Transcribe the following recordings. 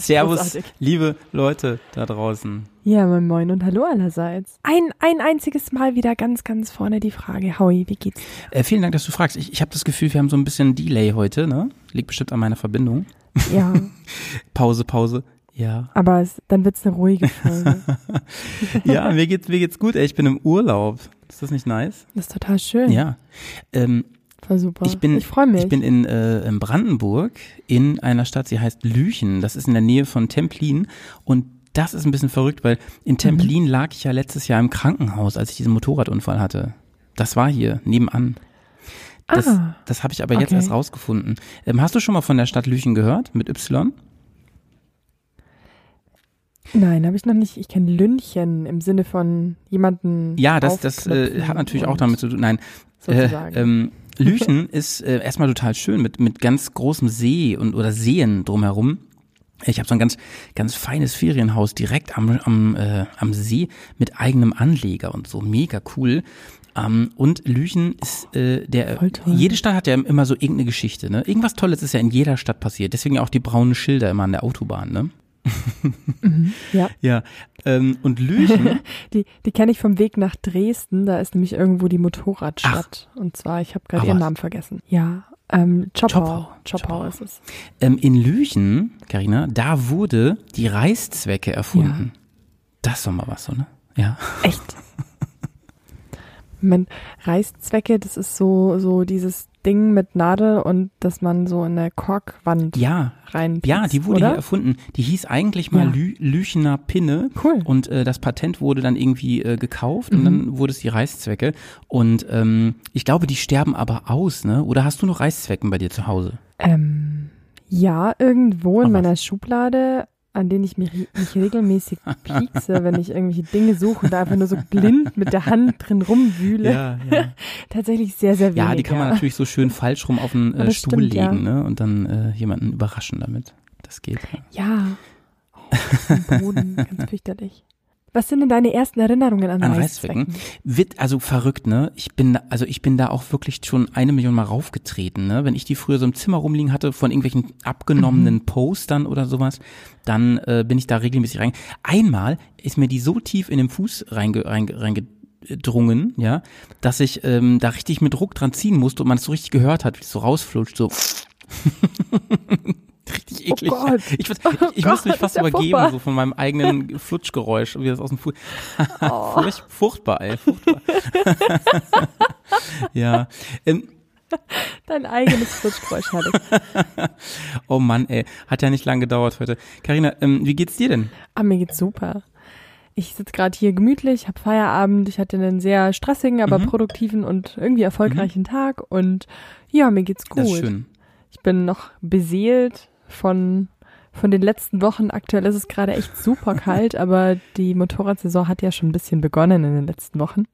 Servus, Großartig. liebe Leute da draußen. Ja, moin moin und hallo allerseits. Ein, ein einziges Mal wieder ganz, ganz vorne die Frage, Howie, wie geht's? Äh, vielen Dank, dass du fragst. Ich, ich habe das Gefühl, wir haben so ein bisschen Delay heute, ne? Liegt bestimmt an meiner Verbindung. Ja, Pause, Pause. Ja. aber es, dann wird's eine ruhige Folge. Ja, mir geht's, mir geht's gut. Ey, ich bin im Urlaub. Ist das nicht nice? Das ist total schön. Ja. Ähm, War super. Ich bin, ich freue mich. Ich bin in, äh, in Brandenburg in einer Stadt, sie heißt Lüchen. Das ist in der Nähe von Templin. Und das ist ein bisschen verrückt, weil in Templin Mhm. lag ich ja letztes Jahr im Krankenhaus, als ich diesen Motorradunfall hatte. Das war hier, nebenan. Das, Ah, das habe ich aber jetzt okay. erst rausgefunden. Ähm, hast du schon mal von der Stadt Lüchen gehört? Mit Y? Nein, habe ich noch nicht. Ich kenne Lünchen im Sinne von jemanden. Ja, das, das äh, hat natürlich auch damit zu tun. Nein, Sozusagen. Äh, ähm, Lüchen ist äh, erstmal total schön mit, mit ganz großem See und oder Seen drumherum. Ich habe so ein ganz ganz feines Ferienhaus direkt am am, äh, am See mit eigenem Anleger und so mega cool. Ähm, und Lüchen ist äh, der jede Stadt hat ja immer so irgendeine Geschichte, ne? Irgendwas Tolles ist ja in jeder Stadt passiert. Deswegen auch die braunen Schilder immer an der Autobahn, ne? Ja, Ja. Ähm, und Lüchen die, die kenne ich vom Weg nach Dresden. Da ist nämlich irgendwo die Motorradstadt. Und zwar, ich habe gerade Ah, ihren? Namen vergessen. Ja, ähm, Choppau. Choppau. ist es. Ähm, in Lüchen, Karina, da wurde die Reißzwecke erfunden. Das ist doch mal was, so, ne? Ja. Echt? Man, Reißzwecke, das ist so, so dieses Ding mit Nadel und dass man so in eine Korkwand Ja, rein. ja, die wurde oder? hier erfunden. Die hieß eigentlich mal Ja. Lü Lüchener Pinne. Cool. Und äh, das Patent wurde dann irgendwie äh, gekauft und Mhm. dann wurde es die Reißzwecke. Und ähm, ich glaube, die sterben aber aus, ne? Oder hast du noch Reißzwecken bei dir zu Hause? Ähm, ja, irgendwo in Aber- meiner Schublade, an denen ich mich, mich regelmäßig piekse, wenn ich irgendwelche Dinge suche und da einfach nur so blind mit der Hand drin rumwühle. ja. Tatsächlich sehr, sehr wenig. Ja, die kann man natürlich so schön falsch rum auf den äh, Stuhl stimmt, ja. legen, ne? Und dann äh, jemanden überraschen damit. Das geht. Ja. Ja. Oh, Boden, ganz fürchterlich. Was sind denn deine ersten Erinnerungen an, An Reißzwecken? Wird also verrückt, ne? Ich bin, also ich bin da auch wirklich schon eine Million Mal raufgetreten, ne? Wenn ich die früher so im Zimmer rumliegen hatte von irgendwelchen abgenommenen Mhm. Postern oder sowas, dann äh, bin ich da regelmäßig rein. Einmal ist mir die so tief in den Fuß reinge, reinge, reingedrungen, ja, dass ich ähm, da richtig mit Druck dran ziehen musste und man es so richtig gehört hat, wie es so rausflutscht, so. richtig eklig. Oh Gott. Ich, ich, Oh ich musste mich Gott, fast übergeben, furchtbar. so von meinem eigenen Flutschgeräusch, wie das aus dem Fuß. Oh. Furcht, furchtbar, ey, furchtbar. ja. Ähm, Dein eigenes Flutschgeräusch hatte ich. oh Mann, ey, hat ja nicht lang gedauert heute. Karina, ähm, wie geht's dir denn? Ah, mir geht's super. Ich sitze gerade hier gemütlich, habe Feierabend. Ich hatte einen sehr stressigen, aber Mhm. produktiven und irgendwie erfolgreichen Tag. Und ja, mir geht's gut. Das ist schön. Ich bin noch beseelt von, von den letzten Wochen. Aktuell ist es gerade echt super kalt, aber die Motorradsaison hat ja schon ein bisschen begonnen in den letzten Wochen.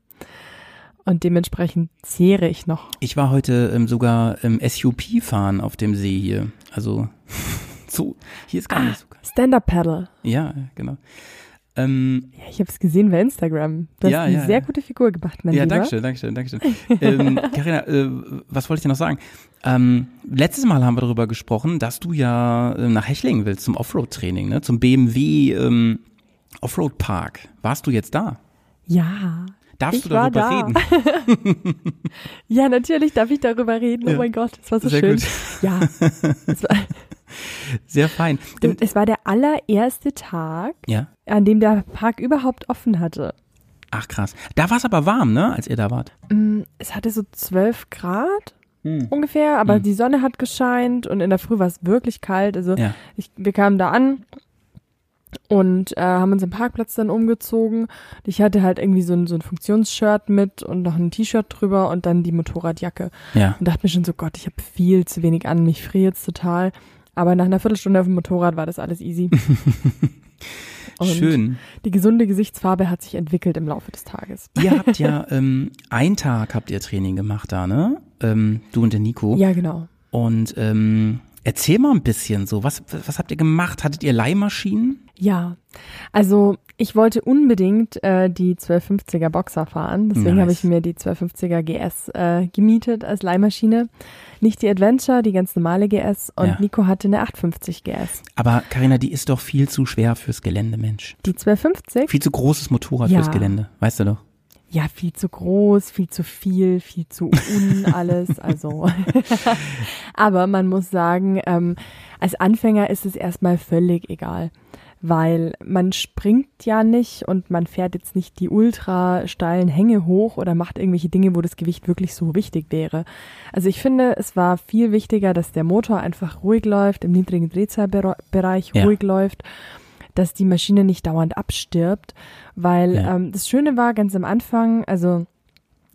Und dementsprechend zehre ich noch. Ich war heute ähm, sogar ähm, SUP fahren auf dem See hier. Also so, hier ist gar nicht so kalt. Stand-Up-Paddle. Ja, genau. Ähm, Ja, ich habe es gesehen bei Instagram. Du hast Ja, eine ja, sehr ja. gute Figur gemacht, mein ja, Lieber. danke schön, danke schön, danke schön. ähm, Carina, äh, was wollte ich dir noch sagen? Ähm, letztes Mal haben wir darüber gesprochen, dass du ja äh, nach Hechlingen willst zum Offroad-Training, ne? zum BMW ähm, Offroad-Park. Warst du jetzt da? Ja. Darfst Ich du darüber da. reden? Ja, natürlich darf ich darüber reden. Ja. Oh mein Gott, das war so Sehr schön. gut. Ja. War, Sehr fein. Ähm, es war der allererste Tag, ja. An dem der Park überhaupt offen hatte. Ach krass. Da war es aber warm, ne, als ihr da wart. Mm, Es hatte so 12 Grad Hm. ungefähr, aber Hm. die Sonne hat gescheint und in der Früh war es wirklich kalt. Also Ja. ich, wir kamen da an und äh, haben uns am Parkplatz dann umgezogen. Ich hatte halt irgendwie so ein, so ein Funktionsshirt mit und noch ein T-Shirt drüber und dann die Motorradjacke. Ja. Und dachte mir schon so, Gott, ich habe viel zu wenig an, mich friere jetzt total. Aber nach einer Viertelstunde auf dem Motorrad war das alles easy. Und Schön. Die gesunde Gesichtsfarbe hat sich entwickelt im Laufe des Tages. Ihr habt ja ähm, einen Tag habt ihr Training gemacht da, ne? Ähm, du und der Nico. Ja, genau. Und ähm, erzähl mal ein bisschen so, was, was habt ihr gemacht? Hattet ihr Leihmaschinen? Ja, also ich wollte unbedingt äh, die 1250er Boxer fahren, deswegen Nice. habe ich mir die 1250er GS äh, gemietet als Leihmaschine. Nicht die Adventure, die ganz normale GS und Ja. Nico hatte eine 850 GS. Aber Karina, die ist doch viel zu schwer fürs Gelände, Mensch. Die 1250? Viel zu großes Motorrad Ja. fürs Gelände, weißt du doch. Ja, viel zu groß, viel zu viel, viel zu un alles. Also, aber man muss sagen, ähm, als Anfänger ist es erstmal völlig egal, weil man springt ja nicht und man fährt jetzt nicht die ultra steilen Hänge hoch oder macht irgendwelche Dinge, wo das Gewicht wirklich so wichtig wäre. Also ich finde, es war viel wichtiger, dass der Motor einfach ruhig läuft, im niedrigen Drehzahlbereich Ja. ruhig läuft dass die Maschine nicht dauernd abstirbt, weil Ja. ähm, das Schöne war ganz am Anfang, also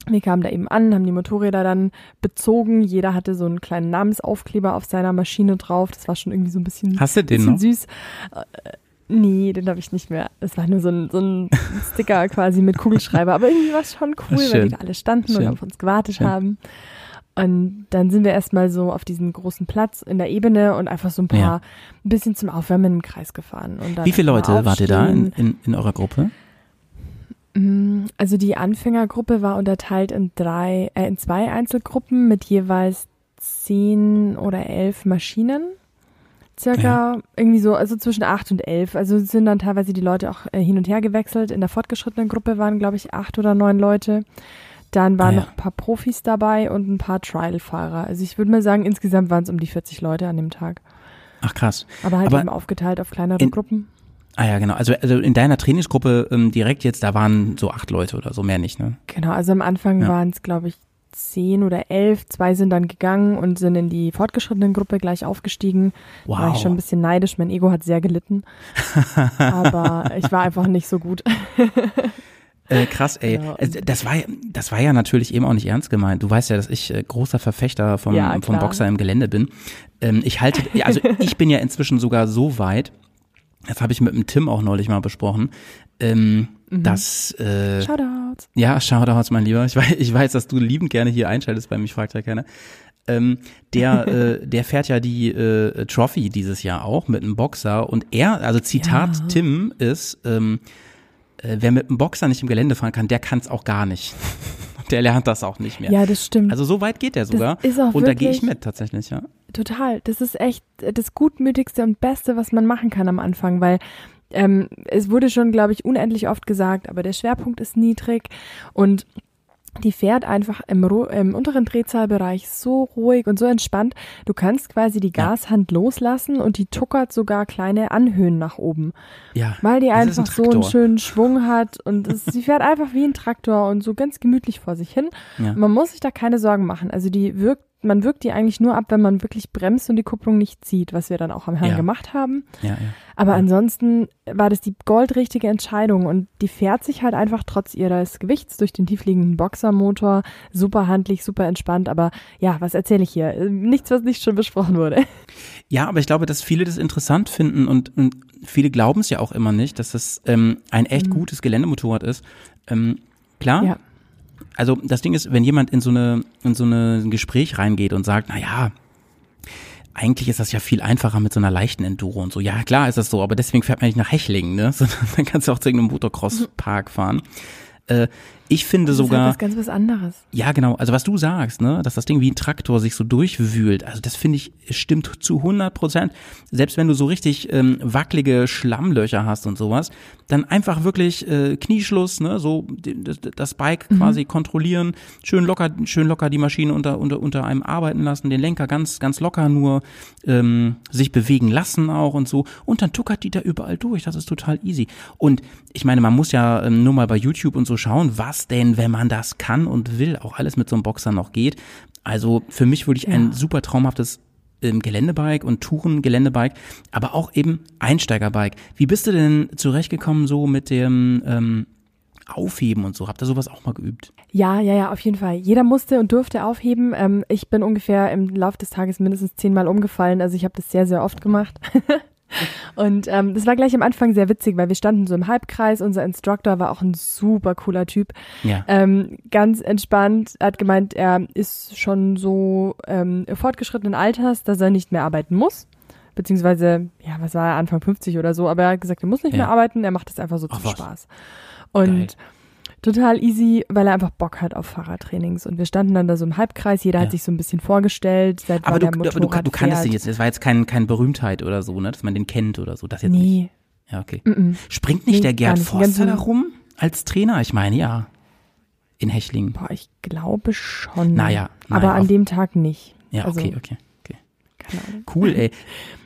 wir kamen da eben an, haben die Motorräder dann bezogen, jeder hatte so einen kleinen Namensaufkleber auf seiner Maschine drauf, das war schon irgendwie so ein bisschen, Hast du den bisschen noch? süß. Nee, den habe ich nicht mehr. Es war nur so ein, so ein Sticker quasi mit Kugelschreiber. Aber irgendwie war es schon cool, weil die da alle standen Schön. und auf uns gewartet Schön. haben. Und dann sind wir erstmal so auf diesen großen Platz in der Ebene und einfach so ein paar, Ja. ein bisschen zum Aufwärmen im Kreis gefahren. Wie viele Leute wart ihr da in, in, in eurer Gruppe? Mm, Also die Anfängergruppe war unterteilt in drei, äh, in zwei Einzelgruppen mit jeweils zehn oder elf Maschinen. Circa irgendwie so, also zwischen acht und elf. Also sind dann teilweise die Leute auch äh, hin und her gewechselt. In der fortgeschrittenen Gruppe waren, glaube ich, acht oder neun Leute. Dann waren Ah, ja. noch ein paar Profis dabei und ein paar Trial-Fahrer. Also ich würde mal sagen, insgesamt waren es um die 40 Leute an dem Tag. Ach krass. Aber halt Aber eben aufgeteilt auf kleinere in- Gruppen. Ah ja, genau. Also, also in deiner Trainingsgruppe ähm, direkt jetzt, da waren so acht Leute oder so, mehr nicht, ne? Genau, also am Anfang Ja. waren es, glaube ich, zehn oder elf. Zwei sind dann gegangen und sind in die fortgeschrittenen Gruppe gleich aufgestiegen. Wow. War ich schon ein bisschen neidisch. Mein Ego hat sehr gelitten. Aber ich war einfach nicht so gut. Äh, krass, ey. Genau. Es- Das war, ja- das war ja natürlich eben auch nicht ernst gemeint. Du weißt ja, dass ich äh, großer Verfechter vom, Ja, vom. Boxer im Gelände bin. Ähm, ich halte, also ich bin ja inzwischen sogar so weit, das habe ich mit dem Tim auch neulich mal besprochen, ähm, Mhm. dass, äh, Shoutouts. ja, Shoutouts, mein Lieber. Ich weiß, ich weiß, dass du liebend gerne hier einschaltest bei mich, fragt ja keiner. Ähm, der, äh, der fährt ja die äh, Trophy dieses Jahr auch mit einem Boxer und er, also Zitat Ja. Tim ist, ähm, äh, wer mit einem Boxer nicht im Gelände fahren kann, der kann es auch gar nicht. Der lernt das auch nicht mehr. Ja, das stimmt. Also so weit geht er sogar. ist auch und da gehe ich mit tatsächlich, ja. Total. Das ist echt das Gutmütigste und Beste, was man machen kann am Anfang, weil ähm, es wurde schon, glaube ich, unendlich oft gesagt, aber der Schwerpunkt ist niedrig und die fährt einfach im, im unteren Drehzahlbereich so ruhig und so entspannt. Du kannst quasi die. Gashand loslassen und die tuckert sogar kleine Anhöhen nach oben, Ja. weil die ist ein einfach so einen schönen Schwung hat und es, sie fährt einfach wie ein Traktor und so ganz gemütlich vor sich hin. Ja. Man muss sich da keine Sorgen machen. Also die wirkt, man wirkt die eigentlich nur ab, wenn man wirklich bremst und die Kupplung nicht zieht, was wir dann auch am Herrn Ja. gemacht haben. Ja, ja. Aber ansonsten war das die goldrichtige Entscheidung und die fährt sich halt einfach trotz ihres Gewichts durch den tiefliegenden Boxermotor super handlich, super entspannt. Aber ja, was erzähle ich hier? Nichts, was nicht schon besprochen wurde. Ja, aber ich glaube, dass viele das interessant finden und, und viele glauben es ja auch immer nicht, dass das ähm, ein echt gutes Geländemotorrad ist. Ähm, klar, Mhm. Ja. Also das Ding ist, wenn jemand in so eine in so eine, ein Gespräch reingeht und sagt, na ja, eigentlich ist das ja viel einfacher mit so einer leichten Enduro und so. Ja, klar ist das so, aber deswegen fährt man nicht nach Hechlingen, ne? Sondern dann kannst du auch zu irgendeinem Motocross-Park fahren. Äh, ich finde Das ist sogar, halt was ganz was anderes. ja, genau. Also was du sagst, ne, dass das Ding wie ein Traktor sich so durchwühlt, also das finde ich stimmt zu 100 Prozent. Selbst wenn du so richtig ähm, wackelige Schlammlöcher hast und sowas, dann einfach wirklich äh, Knieschluss, ne, so das, das Bike quasi kontrollieren, schön locker, schön locker die Maschine unter unter unter einem arbeiten lassen, den Lenker ganz ganz locker nur ähm, sich bewegen lassen auch und so und dann tuckert die da überall durch. Das ist total easy. Und ich meine, man muss ja ähm, nur mal bei YouTube und so schauen, was denn, wenn man das kann und will, auch alles mit so einem Boxer noch geht. Also für mich würde ich ein Ja. super traumhaftes ähm, Geländebike und Touren-Geländebike, aber auch eben Einsteigerbike. Wie bist du denn zurechtgekommen so mit dem ähm, Aufheben und so? Habt ihr sowas auch mal geübt? Ja, ja, ja, auf jeden Fall. Jeder musste und durfte aufheben. Ähm, ich bin ungefähr im Laufe des Tages mindestens zehnmal umgefallen. Also ich habe das sehr, sehr oft gemacht. und ähm, das war gleich am Anfang sehr witzig, weil wir standen so im Halbkreis. Unser Instructor war auch ein super cooler Typ. Ja. Ähm, ganz entspannt, Er hat gemeint, er ist schon so ähm, fortgeschrittenen Alters, dass er nicht mehr arbeiten muss. beziehungsweise, ja, was war er, Anfang 50 oder so, aber er hat gesagt, er muss nicht Ja. mehr arbeiten, er macht das einfach so Ach, zum was. Spaß. Und Geil. Total easy, weil er einfach Bock hat auf Fahrradtrainings. Und wir standen dann da so im Halbkreis, jeder Ja. hat sich so ein bisschen vorgestellt, seit Aber du, er aber du, du kannst fährt. ihn jetzt, es war jetzt kein, kein Berühmtheit oder so, ne, dass man den kennt oder so, das jetzt nicht. Nee, Ja, okay. mm-mm. Springt nicht Nee, der Gerd nicht. Forster da rum als Trainer? Ich meine, ja. In Hechlingen. boah, ich glaube schon. Naja, aber naja, an auf- dem Tag nicht. Ja, also, okay, okay, okay. Keine Ahnung. Cool, ey.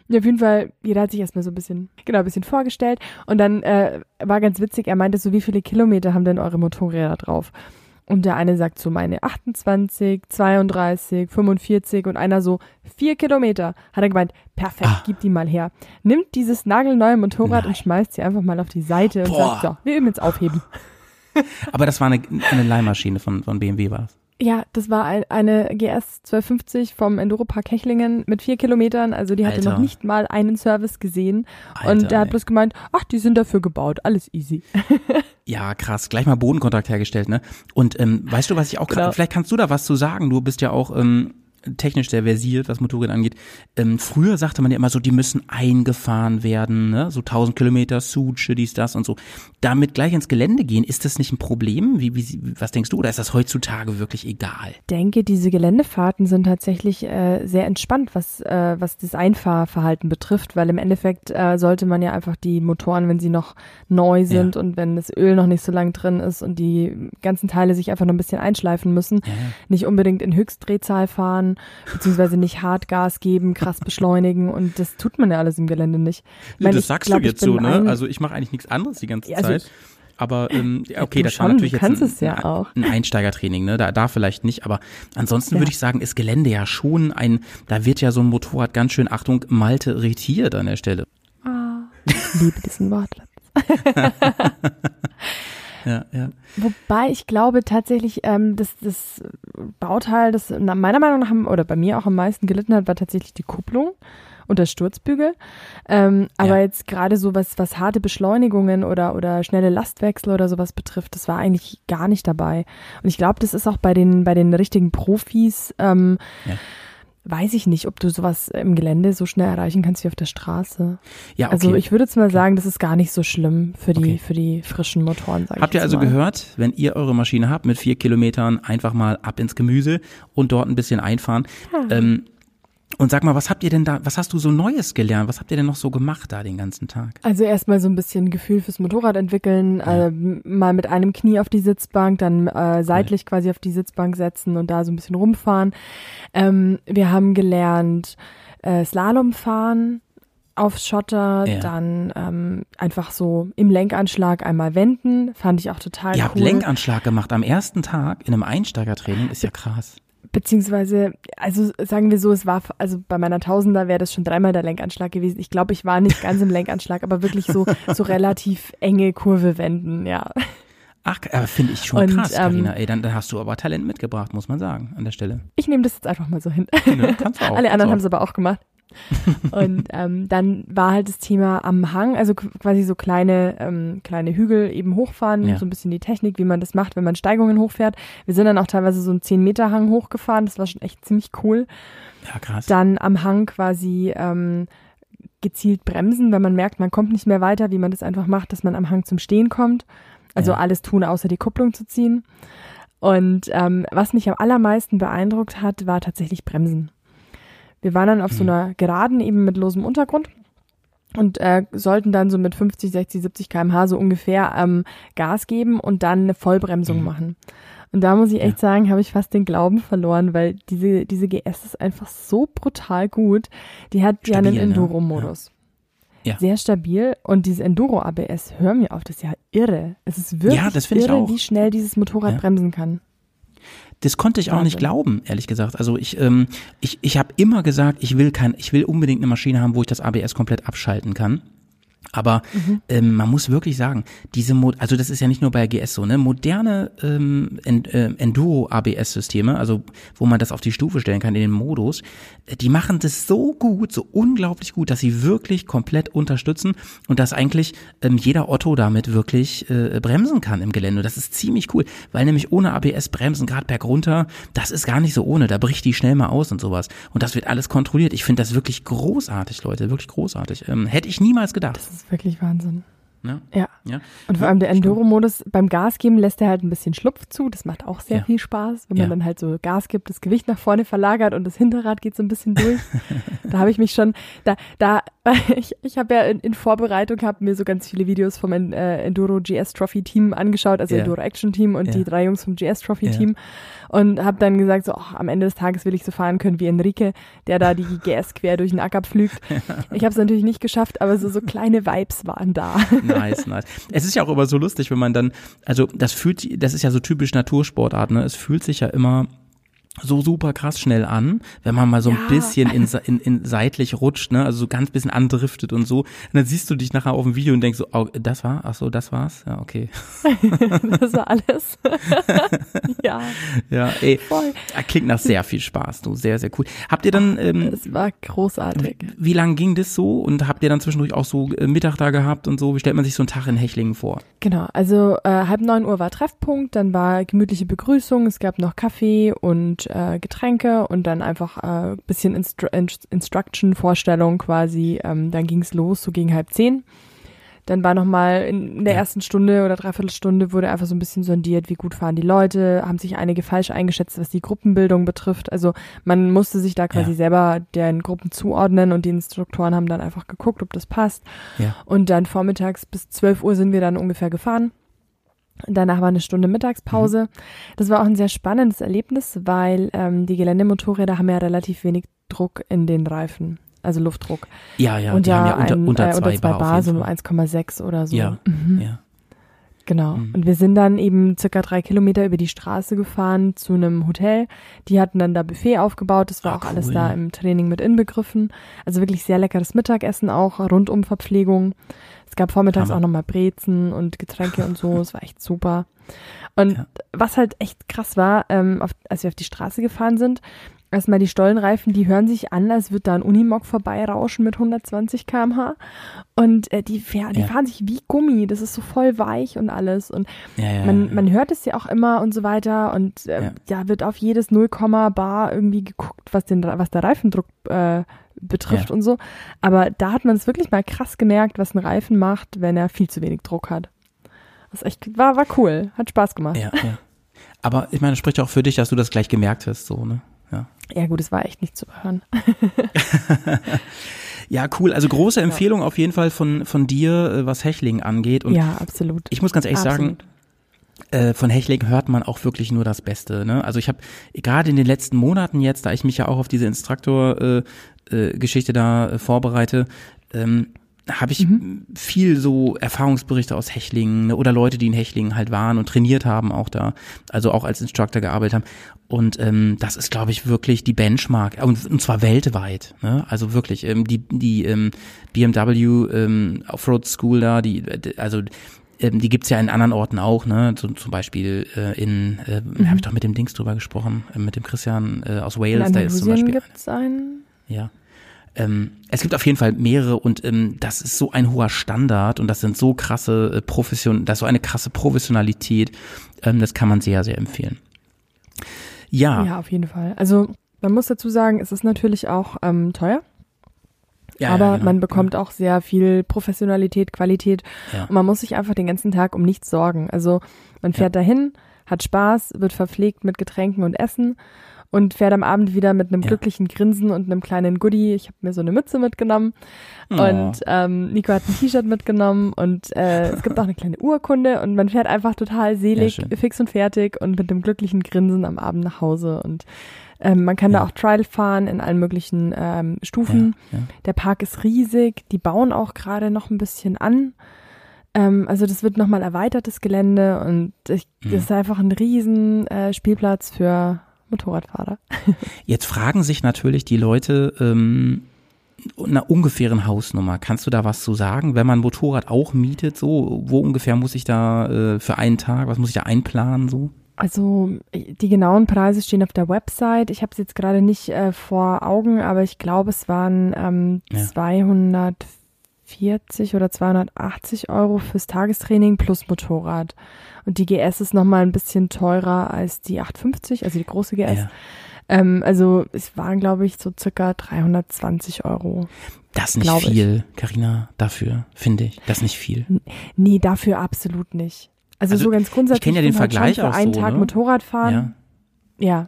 Ja, auf jeden Fall, jeder hat sich erstmal so ein bisschen, genau, ein bisschen vorgestellt. Und dann äh, war ganz witzig, er meinte so, wie viele Kilometer haben denn eure Motorräder drauf? Und der eine sagt so, meine 28, 32, 45 und einer so, vier Kilometer. Hat er gemeint, perfekt, Ah. gib die mal her. Nimmt dieses nagelneue Motorrad Nein. und schmeißt sie einfach mal auf die Seite und Boah. sagt, so, wir üben jetzt aufheben. Aber das war eine, eine Leihmaschine von, von BMW war das. Ja, das war ein, eine GS 1250 vom Enduropark Hechlingen mit vier Kilometern. Also die hatte Alter. noch nicht mal einen Service gesehen. Alter, und der hat ey. bloß gemeint, ach, die sind dafür gebaut, alles easy. Ja, krass. Gleich mal Bodenkontakt hergestellt, ne? Und ähm, weißt du, was ich auch Genau. gerade, vielleicht kannst du da was zu sagen. Du bist ja auch ähm, technisch sehr versiert, was Motorräder angeht. Ähm, früher sagte man ja immer so, die müssen eingefahren werden, ne? So 1000 Kilometer, Suche, dies, das und so. Damit gleich ins Gelände gehen, ist das nicht ein Problem? Wie, wie, was denkst du? Oder ist das heutzutage wirklich egal? denke, diese Geländefahrten sind tatsächlich äh, sehr entspannt, was, äh, was das Einfahrverhalten betrifft, weil im Endeffekt äh, sollte man ja einfach die Motoren, wenn sie noch neu sind und wenn das Öl noch nicht so lang drin ist und die ganzen Teile sich einfach noch ein bisschen einschleifen müssen, Ja, ja. nicht unbedingt in Höchstdrehzahl fahren, beziehungsweise nicht hart Gas geben, krass beschleunigen und das tut man ja alles im Gelände nicht. Ich meine, ich glaub, ich bin ein- Also ich mache eigentlich nichts anderes die ganze Ja, also Zeit. Aber ähm, ja, okay, du das war schon, natürlich du jetzt ein, ja ein, auch. ein Einsteigertraining, ne? Da, da vielleicht nicht, aber ansonsten Ja. würde ich sagen, ist Gelände ja schon ein, da wird ja so ein Motorrad ganz schön, Achtung, Malte irritiert an der Stelle. Ah, ich liebe diesen Wortlaut. Ja, ja. Wobei ich glaube tatsächlich, ähm, das, das Bauteil, das meiner Meinung nach oder bei mir auch am meisten gelitten hat, war tatsächlich die Kupplung und der Sturzbügel. Ähm, aber Ja. jetzt gerade so was, was harte Beschleunigungen oder, oder schnelle Lastwechsel oder sowas betrifft, das war eigentlich gar nicht dabei. Und ich glaube, das ist auch bei den, bei den richtigen Profis, ähm, Ja. Weiß ich nicht, ob du sowas im Gelände so schnell erreichen kannst wie auf der Straße. Ja, okay. Also ich würde jetzt mal sagen, das ist gar nicht so schlimm für die, Okay. für die frischen Motoren, sag Habt ihr also mal. gehört, wenn ihr eure Maschine habt mit vier Kilometern, einfach mal ab ins Gemüse und dort ein bisschen einfahren. Ja. Ähm, und sag mal, was habt ihr denn da, was hast du so Neues gelernt? Was habt ihr denn noch so gemacht da den ganzen Tag? Also erstmal so ein bisschen Gefühl fürs Motorrad entwickeln, Ja. äh, mal mit einem Knie auf die Sitzbank, dann äh, seitlich quasi auf die Sitzbank setzen und da so ein bisschen rumfahren. Ähm, wir haben gelernt äh, Slalom fahren auf Schotter, Ja. dann ähm, einfach so im Lenkanschlag einmal wenden, fand ich auch total Ihr cool. habt Lenkanschlag gemacht am ersten Tag in einem Einsteigertraining, ist ja krass. Beziehungsweise, also sagen wir so, es war, also bei meiner Tausender wäre das schon dreimal der Lenkanschlag gewesen. Ich glaube, ich war nicht ganz im Lenkanschlag, aber wirklich so, so relativ enge Kurve wenden, ja. Ach, aber finde ich schon Und, krass, ähm, Carina. Ey, dann, dann hast du aber Talent mitgebracht, muss man sagen, an der Stelle. Ich nehme das jetzt einfach mal so hin. Ne? Kannst du auch. Alle anderen haben es aber auch gemacht. Und ähm, dann war halt das Thema am Hang, also qu- quasi so kleine, ähm, kleine Hügel eben hochfahren, Ja. so ein bisschen die Technik, wie man das macht, wenn man Steigungen hochfährt. Wir sind dann auch teilweise so einen 10-Meter-Hang hochgefahren, das war schon echt ziemlich cool. Ja, krass. Dann am Hang quasi ähm, gezielt bremsen, wenn man merkt, man kommt nicht mehr weiter, wie man das einfach macht, dass man am Hang zum Stehen kommt. Also Ja. alles tun, außer die Kupplung zu ziehen. Und ähm, was mich am allermeisten beeindruckt hat, war tatsächlich Bremsen. Wir waren dann auf so Mhm. einer Geraden eben mit losem Untergrund und äh, sollten dann so mit 50, 60, 70 km/h so ungefähr ähm, Gas geben und dann eine Vollbremsung Mhm. machen. Und da muss ich echt sagen, habe ich fast den Glauben verloren, weil diese, diese GS ist einfach so brutal gut. Die hat ja einen Stabil, ne? Enduro-Modus. Ja. Sehr stabil. Und dieses Enduro-ABS, hör mir auf, das ist ja irre. Es ist wirklich Ja, irre, auch. wie schnell dieses Motorrad Ja. bremsen kann. Das konnte ich auch nicht glauben, ehrlich gesagt. Also ich, ähm, ich, ich habe immer gesagt, ich will kein, ich will unbedingt eine Maschine haben, wo ich das ABS komplett abschalten kann. Aber mhm. ähm, man muss wirklich sagen, diese Mo also das ist ja nicht nur bei GS so, ne? Moderne ähm, äh, Enduro-ABS-Systeme, also wo man das auf die Stufe stellen kann in den Modus, äh, die machen das so gut, so unglaublich gut, dass sie wirklich komplett unterstützen und dass eigentlich ähm, jeder Otto damit wirklich äh, bremsen kann im Gelände. Das ist ziemlich cool, weil nämlich ohne ABS bremsen, gerade bergunter, das ist gar nicht so ohne, da bricht die schnell mal aus und sowas. Und das wird alles kontrolliert. Ich finde das wirklich großartig, Leute, wirklich großartig. Ähm, hätte ich niemals gedacht ist wirklich Wahnsinn. Ja. ja. ja. Und vor allem der Enduro-Modus beim Gas geben lässt er halt ein bisschen Schlupf zu. Das macht auch sehr ja. viel Spaß, wenn man dann halt so Gas gibt, das Gewicht nach vorne verlagert und das Hinterrad geht so ein bisschen durch. da habe ich mich schon, da, da, ich, ich habe ja in, in Vorbereitung habe mir so ganz viele Videos vom äh, Enduro GS Trophy Team angeschaut, also Enduro Action Team und die drei Jungs vom GS Trophy Team und habe dann gesagt, so oh, am Ende des Tages will ich so fahren können wie Enrique, der da die GS quer durch den Acker pflügt. Ich habe es natürlich nicht geschafft, aber so, so kleine Vibes waren da. Nice, nice. Es ist ja auch immer so lustig, wenn man dann, also das fühlt, das ist ja so typisch Natursportart, ne? Es fühlt sich ja immer so super krass schnell an, wenn man mal so ein ja. bisschen in, in, in seitlich rutscht, ne, also so ganz bisschen andriftet und so. Und dann siehst du dich nachher auf dem Video und denkst so, oh, das war, ach so, das war's, ja, okay. das war alles. ja. Ja, ey, Voll. klingt nach sehr viel Spaß, du, sehr, sehr cool. Habt ihr dann, ähm, es war großartig. Wie, wie lang ging das so und habt ihr dann zwischendurch auch so äh, Mittag da gehabt und so? Wie stellt man sich so einen Tag in Hechlingen vor? Genau, also äh, halb neun Uhr war Treffpunkt, dann war gemütliche Begrüßung, es gab noch Kaffee und äh, Getränke und dann einfach äh, bisschen Instru Instruction, Vorstellung quasi. Ähm, dann ging es los, so gegen halb zehn. Dann war nochmal in, in der ja. ersten Stunde oder Dreiviertelstunde wurde einfach so ein bisschen sondiert, wie gut fahren die Leute, haben sich einige falsch eingeschätzt, was die Gruppenbildung betrifft. Also man musste sich da quasi ja. selber den Gruppen zuordnen und die Instruktoren haben dann einfach geguckt, ob das passt. Ja. Und dann vormittags bis 12 Uhr sind wir dann ungefähr gefahren. Danach war eine Stunde Mittagspause. Mhm. Das war auch ein sehr spannendes Erlebnis, weil ähm, die Geländemotorräder haben ja relativ wenig Druck in den Reifen, also Luftdruck. Ja, ja, und die ja, haben ja unter, ein, unter, äh, zwei, unter zwei Bar, Bar so 1,6 oder so. Ja, mhm. ja. Genau. Mhm. Und wir sind dann eben circa drei Kilometer über die Straße gefahren zu einem Hotel. Die hatten dann da Buffet aufgebaut. Das war ah, auch cool. alles da im Training mit inbegriffen. Also wirklich sehr leckeres Mittagessen auch, rundum Verpflegung. Es gab vormittags Hammer. auch nochmal Brezen und Getränke und so. Es war echt super. Und ja. was halt echt krass war, ähm, auf, als wir auf die Straße gefahren sind, erstmal die Stollenreifen, die hören sich an, als würde da ein Unimog vorbeirauschen mit 120 km/h. Und äh, die, die ja. fahren sich wie Gummi. Das ist so voll weich und alles. Und ja, man, man hört es ja auch immer und so weiter. Und äh, ja. wird auf jedes 0, Bar irgendwie geguckt, was, den, was der Reifendruck äh, betrifft und so. Aber da hat man es wirklich mal krass gemerkt, was ein Reifen macht, wenn er viel zu wenig Druck hat. Das echt, war, war cool, hat Spaß gemacht. Ja, ja. Aber ich meine, das spricht auch für dich, dass du das gleich gemerkt hast, so, ne? Ja. Ja, gut, es war echt nicht zu hören. ja, cool. Also große Empfehlung ja. auf jeden Fall von, von dir, äh, was Hechling angeht. Und ja, absolut. Ich muss ganz ehrlich absolut. sagen, äh, von Hechling hört man auch wirklich nur das Beste. Ne? Also ich habe gerade in den letzten Monaten jetzt, da ich mich ja auch auf diese Instruktor-Geschichte äh, da äh, vorbereite, ähm, habe ich mhm. viel so Erfahrungsberichte aus Hechlingen ne, oder Leute, die in Hechlingen halt waren und trainiert haben auch da, also auch als Instructor gearbeitet haben. Und ähm, das ist, glaube ich, wirklich die Benchmark und, und zwar weltweit. Ne? Also wirklich ähm, die die ähm, BMW ähm, Offroad School da, die also ähm, die gibt's ja in anderen Orten auch, ne? So, zum Beispiel äh, in, äh, mhm. habe ich doch mit dem Dings drüber gesprochen, äh, mit dem Christian äh, aus Wales. Da ist zum Beispiel. gibt's einen. Ja. Ähm, es gibt auf jeden Fall mehrere und ähm, das ist so ein hoher Standard und das sind so krasse äh, Profession, das ist so eine krasse Professionalität. Ähm, das kann man sehr, sehr empfehlen. Ja. Ja, auf jeden Fall. Also man muss dazu sagen, es ist natürlich auch ähm, teuer. Ja, aber ja, genau. man bekommt ja. auch sehr viel Professionalität, Qualität Ja. und man muss sich einfach den ganzen Tag um nichts sorgen. Also man fährt dahin, hat Spaß, wird verpflegt mit Getränken und Essen und fährt am Abend wieder mit einem Ja. glücklichen Grinsen und einem kleinen Goodie. Ich habe mir so eine Mütze mitgenommen Oh. und ähm, Nico hat ein T-Shirt mitgenommen und äh, es gibt auch eine kleine Urkunde und man fährt einfach total selig, schön. fix und fertig und mit einem glücklichen Grinsen am Abend nach Hause und ähm, man kann Ja. da auch Trial fahren in allen möglichen ähm, Stufen. Ja, ja. Der Park ist riesig, die bauen auch gerade noch ein bisschen an. Ähm, also das wird nochmal erweitertes Gelände und ich, Mhm. das ist einfach ein riesen äh, Spielplatz für Motorradfahrer. Jetzt fragen sich natürlich die Leute, ähm, einer ungefähren Hausnummer. Kannst du da was zu sagen? Wenn man Motorrad auch mietet, so, wo ungefähr muss ich da äh, für einen Tag, was muss ich da einplanen, so? Also die genauen Preise stehen auf der Website. Ich habe es jetzt gerade nicht äh, vor Augen, aber ich glaube, es waren ähm, ja. 240 oder 280 Euro fürs Tagestraining plus Motorrad. Und die GS ist nochmal ein bisschen teurer als die 850, also die große GS. Ja. Ähm, also es waren, glaube ich, so circa 320 Euro. Das nicht viel, Karina, dafür, finde ich. Das nicht viel. Nee, dafür absolut nicht. Also, also so ganz grundsätzlich. Ich kenne ja den halt Vergleich halt für einen so, Tag ne? Motorrad fahren. Ja. ja.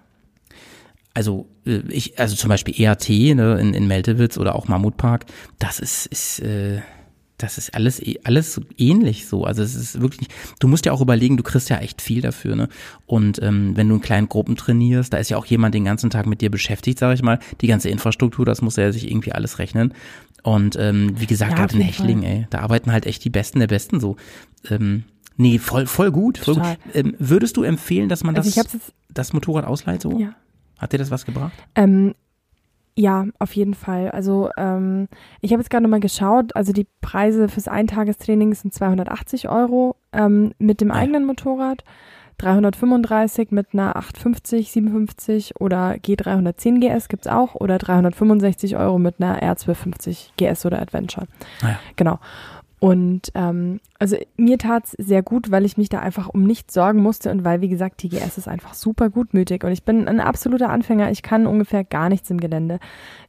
Also äh, ich, also zum Beispiel EAT ne, in, in Meltewitz oder auch Mammutpark, das ist, ist äh, das ist alles, alles ähnlich so. Also es ist wirklich, du musst ja auch überlegen, du kriegst ja echt viel dafür, ne? Und ähm, wenn du in kleinen Gruppen trainierst, da ist ja auch jemand den ganzen Tag mit dir beschäftigt, sag ich mal. Die ganze Infrastruktur, das muss er sich irgendwie alles rechnen. Und ähm, wie gesagt, ja, gerade in Hechling, ey, da arbeiten halt echt die Besten der Besten so. Ähm, nee, voll, voll gut. Voll gut. Ähm, würdest du empfehlen, dass man also das, das Motorrad ausleiht so? Ja. Hat dir das was gebracht? Ähm, ja, auf jeden Fall. Also ähm, ich habe jetzt gerade nochmal geschaut. Also die Preise fürs Eintagestraining sind 280 Euro ähm, mit dem ja. eigenen Motorrad, 335 mit einer 850, 57 oder G310 GS gibt's auch oder 365 Euro mit einer R1250 GS oder Adventure. Ah ja. Genau. Und ähm, also mir tat's sehr gut, weil ich mich da einfach um nichts sorgen musste und weil, wie gesagt, TGS ist einfach super gutmütig und ich bin ein absoluter Anfänger. Ich kann ungefähr gar nichts im Gelände.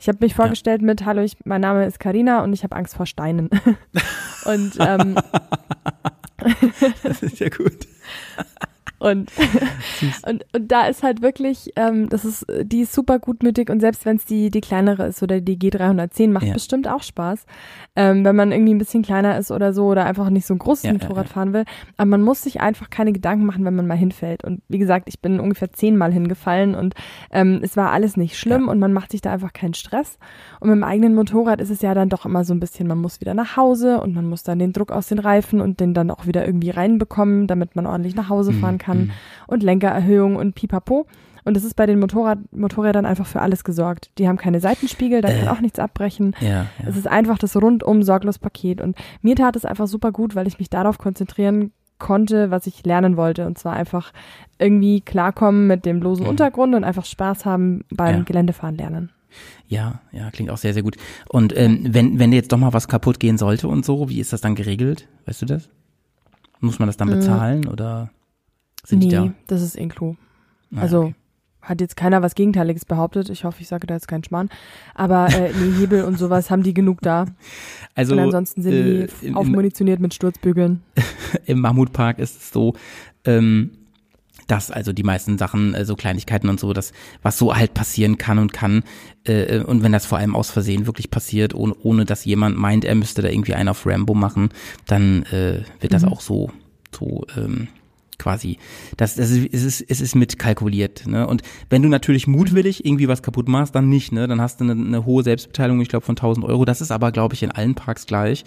Ich habe mich vorgestellt ja. mit Hallo, ich, mein Name ist Karina und ich habe Angst vor Steinen. und ähm, das ist ja gut. Und, und, und da ist halt wirklich, ähm, das ist, die ist super gutmütig und selbst wenn es die, die kleinere ist oder die G310, macht ja. bestimmt auch Spaß, ähm, wenn man irgendwie ein bisschen kleiner ist oder so oder einfach nicht so ein großes ja, Motorrad ja, fahren will. Aber man muss sich einfach keine Gedanken machen, wenn man mal hinfällt. Und wie gesagt, ich bin ungefähr zehnmal hingefallen und ähm, es war alles nicht schlimm und man macht sich da einfach keinen Stress. Und mit dem eigenen Motorrad ist es ja dann doch immer so ein bisschen, man muss wieder nach Hause und man muss dann den Druck aus den Reifen und den dann auch wieder irgendwie reinbekommen, damit man ordentlich nach Hause fahren mhm. kann kann mhm. und Lenkererhöhung und pipapo. Und das ist bei den Motorrad, Motorrädern einfach für alles gesorgt. Die haben keine Seitenspiegel, da äh, kann auch nichts abbrechen. Ja, ja. Es ist einfach das rundum sorglos Paket. Und mir tat es einfach super gut, weil ich mich darauf konzentrieren konnte, was ich lernen wollte. Und zwar einfach irgendwie klarkommen mit dem losen mhm. Untergrund und einfach Spaß haben beim ja. Geländefahren lernen. Ja, ja, klingt auch sehr, sehr gut. Und ähm, wenn, wenn jetzt doch mal was kaputt gehen sollte und so, wie ist das dann geregelt? Weißt du das? Muss man das dann mhm. bezahlen mhm. oder? Sind nee, da? das ist Inklu. Ah, also okay. hat jetzt keiner was Gegenteiliges behauptet. Ich hoffe, ich sage da jetzt keinen Schmarrn. Aber äh, nee, Hebel und sowas haben die genug da. Also, und ansonsten sind äh, die aufmunitioniert mit Sturzbügeln. Im Mammutpark ist es so, ähm, dass also die meisten Sachen, äh, so Kleinigkeiten und so, das, was so halt passieren kann und kann, äh, und wenn das vor allem aus Versehen wirklich passiert, ohne, ohne dass jemand meint, er müsste da irgendwie einen auf Rambo machen, dann äh, wird das mhm. auch so, so ähm, quasi. Das, das ist, es ist, es ist mitkalkuliert. Ne? Und wenn du natürlich mutwillig irgendwie was kaputt machst, dann nicht. Ne? Dann hast du eine, eine hohe Selbstbeteiligung, ich glaube von 1000 Euro. Das ist aber, glaube ich, in allen Parks gleich.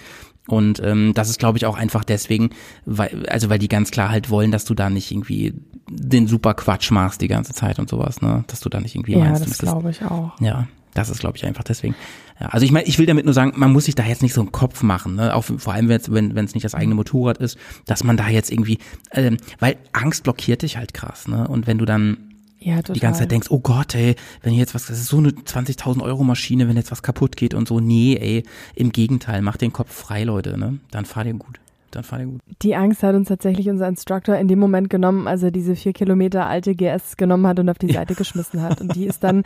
Und ähm, das ist, glaube ich, auch einfach deswegen, weil, also weil die ganz klar halt wollen, dass du da nicht irgendwie den super Quatsch machst die ganze Zeit und sowas, ne? Dass du da nicht irgendwie ja, meinst. Ja, das glaube ich auch. Ja, das ist, glaube ich, einfach deswegen. Ja, also ich meine, ich will damit nur sagen, man muss sich da jetzt nicht so einen Kopf machen, ne? Auch vor allem, wenn es nicht das eigene Motorrad ist, dass man da jetzt irgendwie, ähm, weil Angst blockiert dich halt krass, ne? Und wenn du dann ja, die ganze Zeit denkst, oh Gott, ey, wenn jetzt was, das ist so eine 20.000 Euro Maschine, wenn jetzt was kaputt geht und so, nee, ey, im Gegenteil, mach den Kopf frei, Leute, ne? Dann fahr dir gut dann fahr ich gut. Die Angst hat uns tatsächlich unser Instructor in dem Moment genommen, als er diese vier Kilometer alte GS genommen hat und auf die Seite ja. geschmissen hat. Und die ist dann,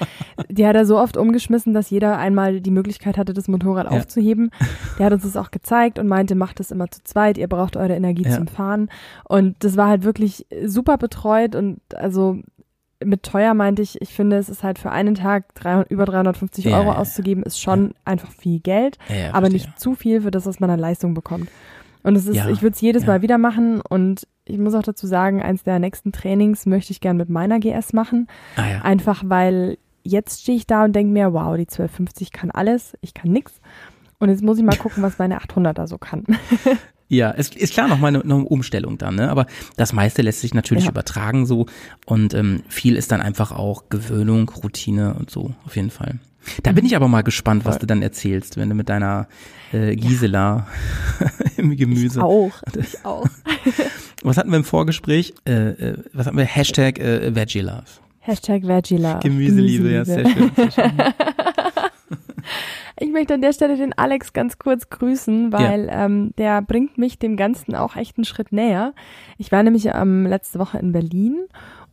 die hat er so oft umgeschmissen, dass jeder einmal die Möglichkeit hatte, das Motorrad ja. aufzuheben. Der hat uns das auch gezeigt und meinte, macht das immer zu zweit, ihr braucht eure Energie ja. zum Fahren. Und das war halt wirklich super betreut und also mit teuer meinte ich, ich finde, es ist halt für einen Tag 300, über 350 Euro auszugeben, ist schon einfach viel Geld, aber nicht zu viel für das, was man an Leistung bekommt. Und es ist, ja, ich würde es jedes ja. Mal wieder machen und ich muss auch dazu sagen, eins der nächsten Trainings möchte ich gern mit meiner GS machen. Ah, ja. Einfach weil jetzt stehe ich da und denke mir, wow, die 1250 kann alles, ich kann nix. Und jetzt muss ich mal gucken, was meine 800er so kann. Ja, es ist klar nochmal eine, eine Umstellung dann, ne? Aber das meiste lässt sich natürlich Ja. übertragen so und ähm, viel ist dann einfach auch Gewöhnung, Routine und so, auf jeden Fall. Da bin ich aber mal gespannt, was Voll. du dann erzählst, wenn du mit deiner äh, Gisela im Gemüse. Auch. Ich auch. Was hatten wir im Vorgespräch? Äh, äh, was hatten wir? Hashtag äh, Veggie Love. Hashtag Veggie-Love. Gemüseliebe, ja, sehr schön. Sehr schön. Ich möchte an der Stelle den Alex ganz kurz grüßen, weil ähm, der bringt mich dem Ganzen auch echt einen Schritt näher. Ich war nämlich ähm, letzte Woche in Berlin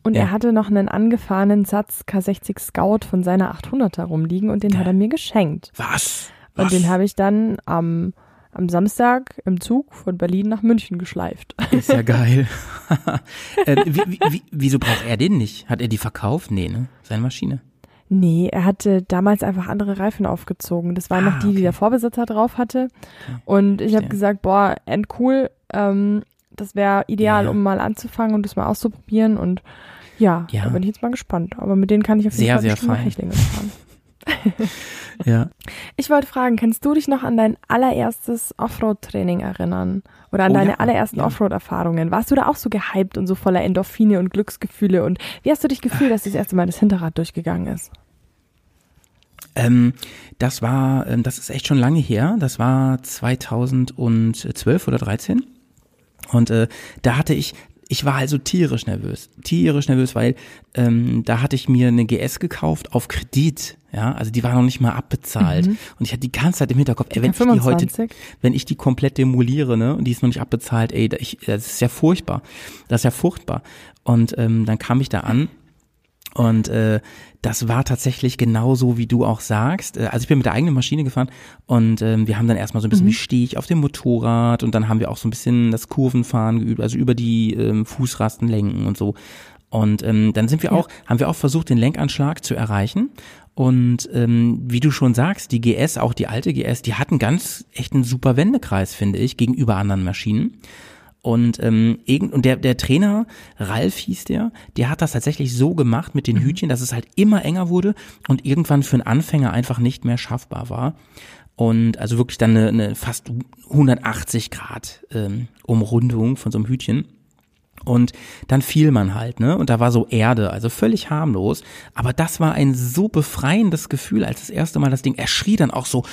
und Ja. er hatte noch einen angefahrenen Satz K60 Scout von seiner 800er rumliegen und den hat er mir geschenkt. Was? Und Was? den habe ich dann am, am Samstag im Zug von Berlin nach München geschleift. Ist ja geil. äh, wie, wie, wieso braucht er den nicht? Hat er die verkauft? Nee, ne? Seine Maschine. Nee, er hatte damals einfach andere Reifen aufgezogen. Das waren Ah, noch die, okay. die der Vorbesitzer drauf hatte. Und ich habe gesagt, boah, endcool, ähm, das wäre ideal, Ja. um mal anzufangen und das mal auszuprobieren. Und ja, Ja. da bin ich jetzt mal gespannt. Aber mit denen kann ich auf jeden Sehr, Fall sehr fein. Hechlingen fahren. Ja. Ich wollte fragen, kannst du dich noch an dein allererstes Offroad-Training erinnern? Oder an Oh, deine ja, allerersten ja. Offroad-Erfahrungen? Warst du da auch so gehypt und so voller Endorphine und Glücksgefühle? Und wie hast du dich gefühlt, dass das erste Mal das Hinterrad durchgegangen ist? Ähm, das war, ähm, das ist echt schon lange her. Das war 2012 oder 13. Und äh, da hatte ich, ich war also tierisch nervös, tierisch nervös, weil ähm, da hatte ich mir eine GS gekauft auf Kredit, ja, also die war noch nicht mal abbezahlt und ich hatte die ganze Zeit im Hinterkopf, ey, wenn ich die heute, 25? wenn ich die komplett demoliere, ne, und die ist noch nicht abbezahlt, ey, ich, das ist ja furchtbar, das ist ja furchtbar. Und ähm, dann kam ich da an und äh, das war tatsächlich genauso, wie du auch sagst. Äh, Also ich bin mit der eigenen Maschine gefahren und ähm, wir haben dann erstmal so ein bisschen, wie stehe ich auf dem Motorrad und dann haben wir auch so ein bisschen das Kurvenfahren geübt, also über die ähm, Fußrasten lenken und so. Und ähm, dann sind wir Ja. auch, haben wir auch versucht, den Lenkanschlag zu erreichen. Und ähm, wie du schon sagst, die GS, auch die alte GS, die hatten ganz echt einen super Wendekreis, finde ich, gegenüber anderen Maschinen. Und, ähm, irgend, und der, der Trainer, Ralf hieß der, der hat das tatsächlich so gemacht mit den Hütchen, dass es halt immer enger wurde und irgendwann für einen Anfänger einfach nicht mehr schaffbar war. Und also wirklich dann eine, eine fast 180 Grad ähm, Umrundung von so einem Hütchen. Und dann fiel man halt, ne? Und da war so Erde, also völlig harmlos. Aber das war ein so befreiendes Gefühl, als das erste Mal das Ding, er schrie dann auch so,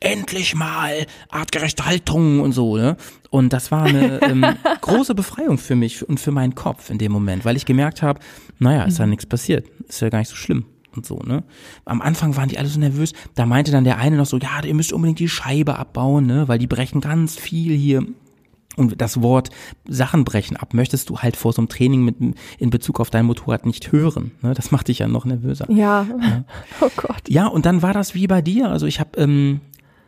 endlich mal, artgerechte Haltung und so, ne? Und das war eine ähm, große Befreiung für mich und für meinen Kopf in dem Moment, weil ich gemerkt habe, naja, ist ja nichts passiert, ist ja gar nicht so schlimm und so, ne? Am Anfang waren die alle so nervös, da meinte dann der eine noch so, ja, ihr müsst unbedingt die Scheibe abbauen, ne? Weil die brechen ganz viel hier und das Wort Sachen brechen ab möchtest du halt vor so einem Training mit in Bezug auf dein Motorrad nicht hören. Ne? Das macht dich ja noch nervöser. Ja. Oh Gott. Ja, und dann war das wie bei dir. Also ich habe ähm,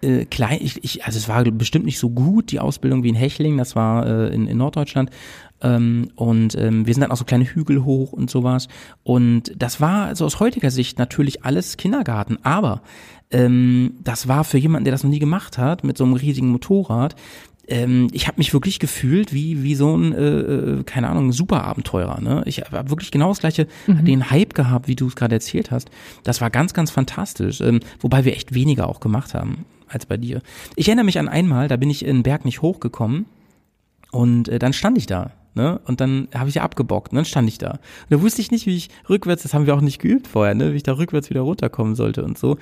äh, klein, ich, ich, also es war bestimmt nicht so gut die Ausbildung wie in Hechling. Das war äh, in, in Norddeutschland. Ähm, und ähm, wir sind dann auch so kleine Hügel hoch und sowas. Und das war also aus heutiger Sicht natürlich alles Kindergarten. Aber ähm, das war für jemanden, der das noch nie gemacht hat, mit so einem riesigen Motorrad, ähm, ich habe mich wirklich gefühlt wie wie so ein äh, äh, keine Ahnung Superabenteurer. Ne? Ich habe wirklich genau das gleiche den Hype gehabt, wie du es gerade erzählt hast. Das war ganz ganz fantastisch, ähm, wobei wir echt weniger auch gemacht haben als bei dir. Ich erinnere mich an einmal, da bin ich in den Berg nicht hochgekommen und äh, dann stand ich da. Ne? Und dann habe ich ja abgebockt und dann stand ich da. Und da wusste ich nicht, wie ich rückwärts, das haben wir auch nicht geübt vorher, ne? wie ich da rückwärts wieder runterkommen sollte und so.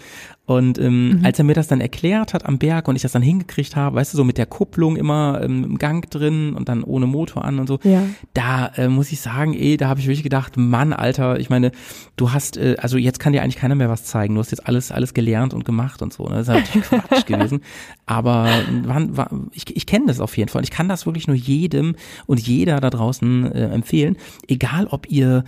Und ähm, als er mir das dann erklärt hat am Berg und ich das dann hingekriegt habe, weißt du, so mit der Kupplung immer ähm, im Gang drin und dann ohne Motor an und so, Ja. da äh, muss ich sagen, ey, da habe ich wirklich gedacht, Mann, Alter, ich meine, du hast, äh, also jetzt kann dir eigentlich keiner mehr was zeigen. Du hast jetzt alles, alles gelernt und gemacht und so. Ne? Das ist natürlich Quatsch gewesen. Aber wann, war, ich, ich kenne das auf jeden Fall. Und ich kann das wirklich nur jedem und jeder da draußen äh, empfehlen. Egal, ob ihr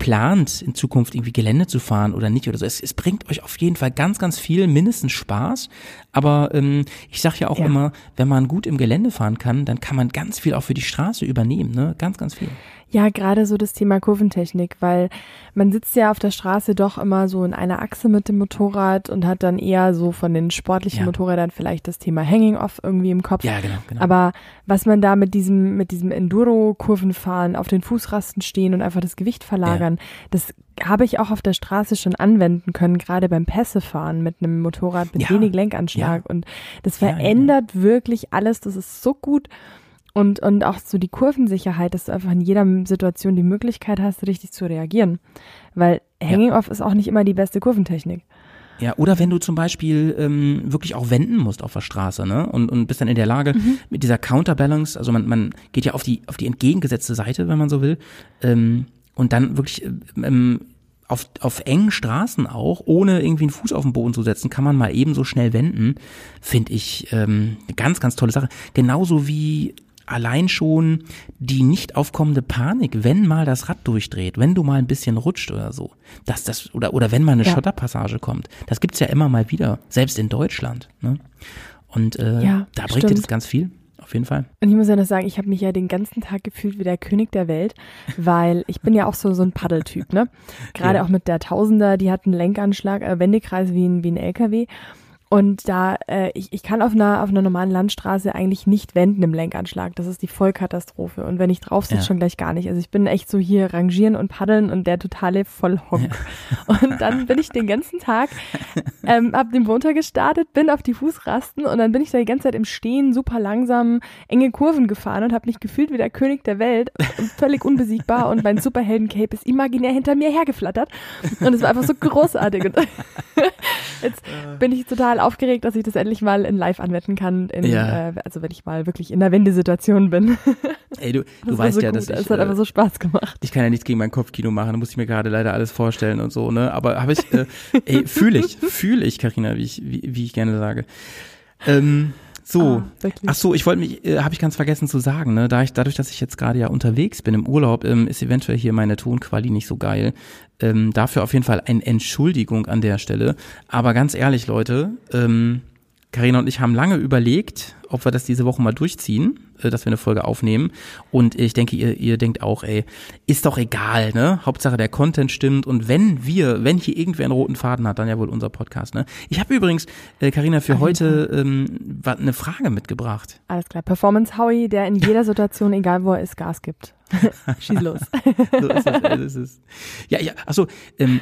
plant, in Zukunft irgendwie Gelände zu fahren oder nicht oder so. Es, es bringt euch auf jeden Fall ganz, ganz viel, mindestens Spaß. Aber ähm, ich sage ja auch Ja. immer, wenn man gut im Gelände fahren kann, dann kann man ganz viel auch für die Straße übernehmen. Ne? Ganz, ganz viel. Ja, gerade so das Thema Kurventechnik, weil man sitzt ja auf der Straße doch immer so in einer Achse mit dem Motorrad und hat dann eher so von den sportlichen Ja. Motorrädern vielleicht das Thema Hanging Off irgendwie im Kopf. Ja, genau, genau. Aber was man da mit diesem, mit diesem Enduro-Kurvenfahren, auf den Fußrasten stehen und einfach das Gewicht verlagern, das habe ich auch auf der Straße schon anwenden können, gerade beim Pässefahren mit einem Motorrad mit Ja. wenig Lenkanschlag. Und das Ja, ja, ja. verändert wirklich alles. Das ist so gut. Und, und auch so die Kurvensicherheit, dass du einfach in jeder Situation die Möglichkeit hast, richtig zu reagieren. Weil Hanging Off ist auch nicht immer die beste Kurventechnik. Ja, oder wenn du zum Beispiel ähm, wirklich auch wenden musst auf der Straße, ne? Und, und bist dann in der Lage, mit dieser Counterbalance, also man, man geht ja auf die, auf die entgegengesetzte Seite, wenn man so will, ähm, und dann wirklich ähm, auf, auf engen Straßen auch, ohne irgendwie einen Fuß auf den Boden zu setzen, kann man mal eben so schnell wenden, finde ich ähm, eine ganz, ganz tolle Sache. Genauso wie allein schon die nicht aufkommende Panik, wenn mal das Rad durchdreht, wenn du mal ein bisschen rutscht oder so, dass das oder oder wenn mal eine Ja. Schotterpassage kommt, das gibt's ja immer mal wieder, selbst in Deutschland. Ne? Und äh, Ja, da bringt dir stimmt. das ganz viel, auf jeden Fall. Und ich muss ja noch sagen, ich habe mich ja den ganzen Tag gefühlt wie der König der Welt, weil ich bin ja auch so, so ein Paddeltyp, ne? Gerade Ja. auch mit der Tausender, die hat einen Lenkanschlag, äh, Wendekreis wie ein, wie ein LKW. Und da, äh, ich, ich kann auf einer, auf einer normalen Landstraße eigentlich nicht wenden im Lenkanschlag. Das ist die Vollkatastrophe. Und wenn ich drauf sitze, Ja. schon gleich gar nicht. Also ich bin echt so hier rangieren und paddeln und der totale Vollhonk. Und dann bin ich den ganzen Tag, ähm, hab den Motor gestartet, bin auf die Fußrasten und dann bin ich da die ganze Zeit im Stehen super langsam enge Kurven gefahren und habe mich gefühlt wie der König der Welt und völlig unbesiegbar und mein Superhelden-Cape ist imaginär hinter mir hergeflattert. Und es war einfach so großartig. Und jetzt bin ich total aufgeregt, dass ich das endlich mal in live anwenden kann, in, Ja. äh, also wenn ich mal wirklich in der Wendesituation bin. Ey, du, du weißt so ja, dass ich, Es hat äh, einfach so Spaß gemacht. ich kann ja nichts gegen mein Kopfkino machen, da muss ich mir gerade leider alles vorstellen und so, ne? Aber habe ich, äh, ey, fühle ich, fühle ich, Karina, wie ich, wie, wie ich gerne sage. Ähm, so. Ah. Ach so, ich wollte mich, äh, habe ich ganz vergessen zu sagen, ne? Da ich, dadurch, dass ich jetzt gerade ja unterwegs bin im Urlaub, ähm, ist eventuell hier meine Tonquali nicht so geil. Ähm, dafür auf jeden Fall eine Entschuldigung an der Stelle. Aber ganz ehrlich, Leute, ähm, Carina und ich haben lange überlegt, ob wir das diese Woche mal durchziehen, äh, dass wir eine Folge aufnehmen. Und ich denke, ihr, ihr denkt auch, ey, ist doch egal, ne? Hauptsache der Content stimmt. Und wenn wir, wenn hier irgendwer einen roten Faden hat, dann ja wohl unser Podcast, ne? Ich habe übrigens, äh, Carina, für jeden heute ähm, eine Frage mitgebracht. Alles klar. Performance Howie, der in jeder Situation, egal wo er ist, Gas gibt. Schieß los. So ist es, äh, das ist. Ja, ja, achso, ähm,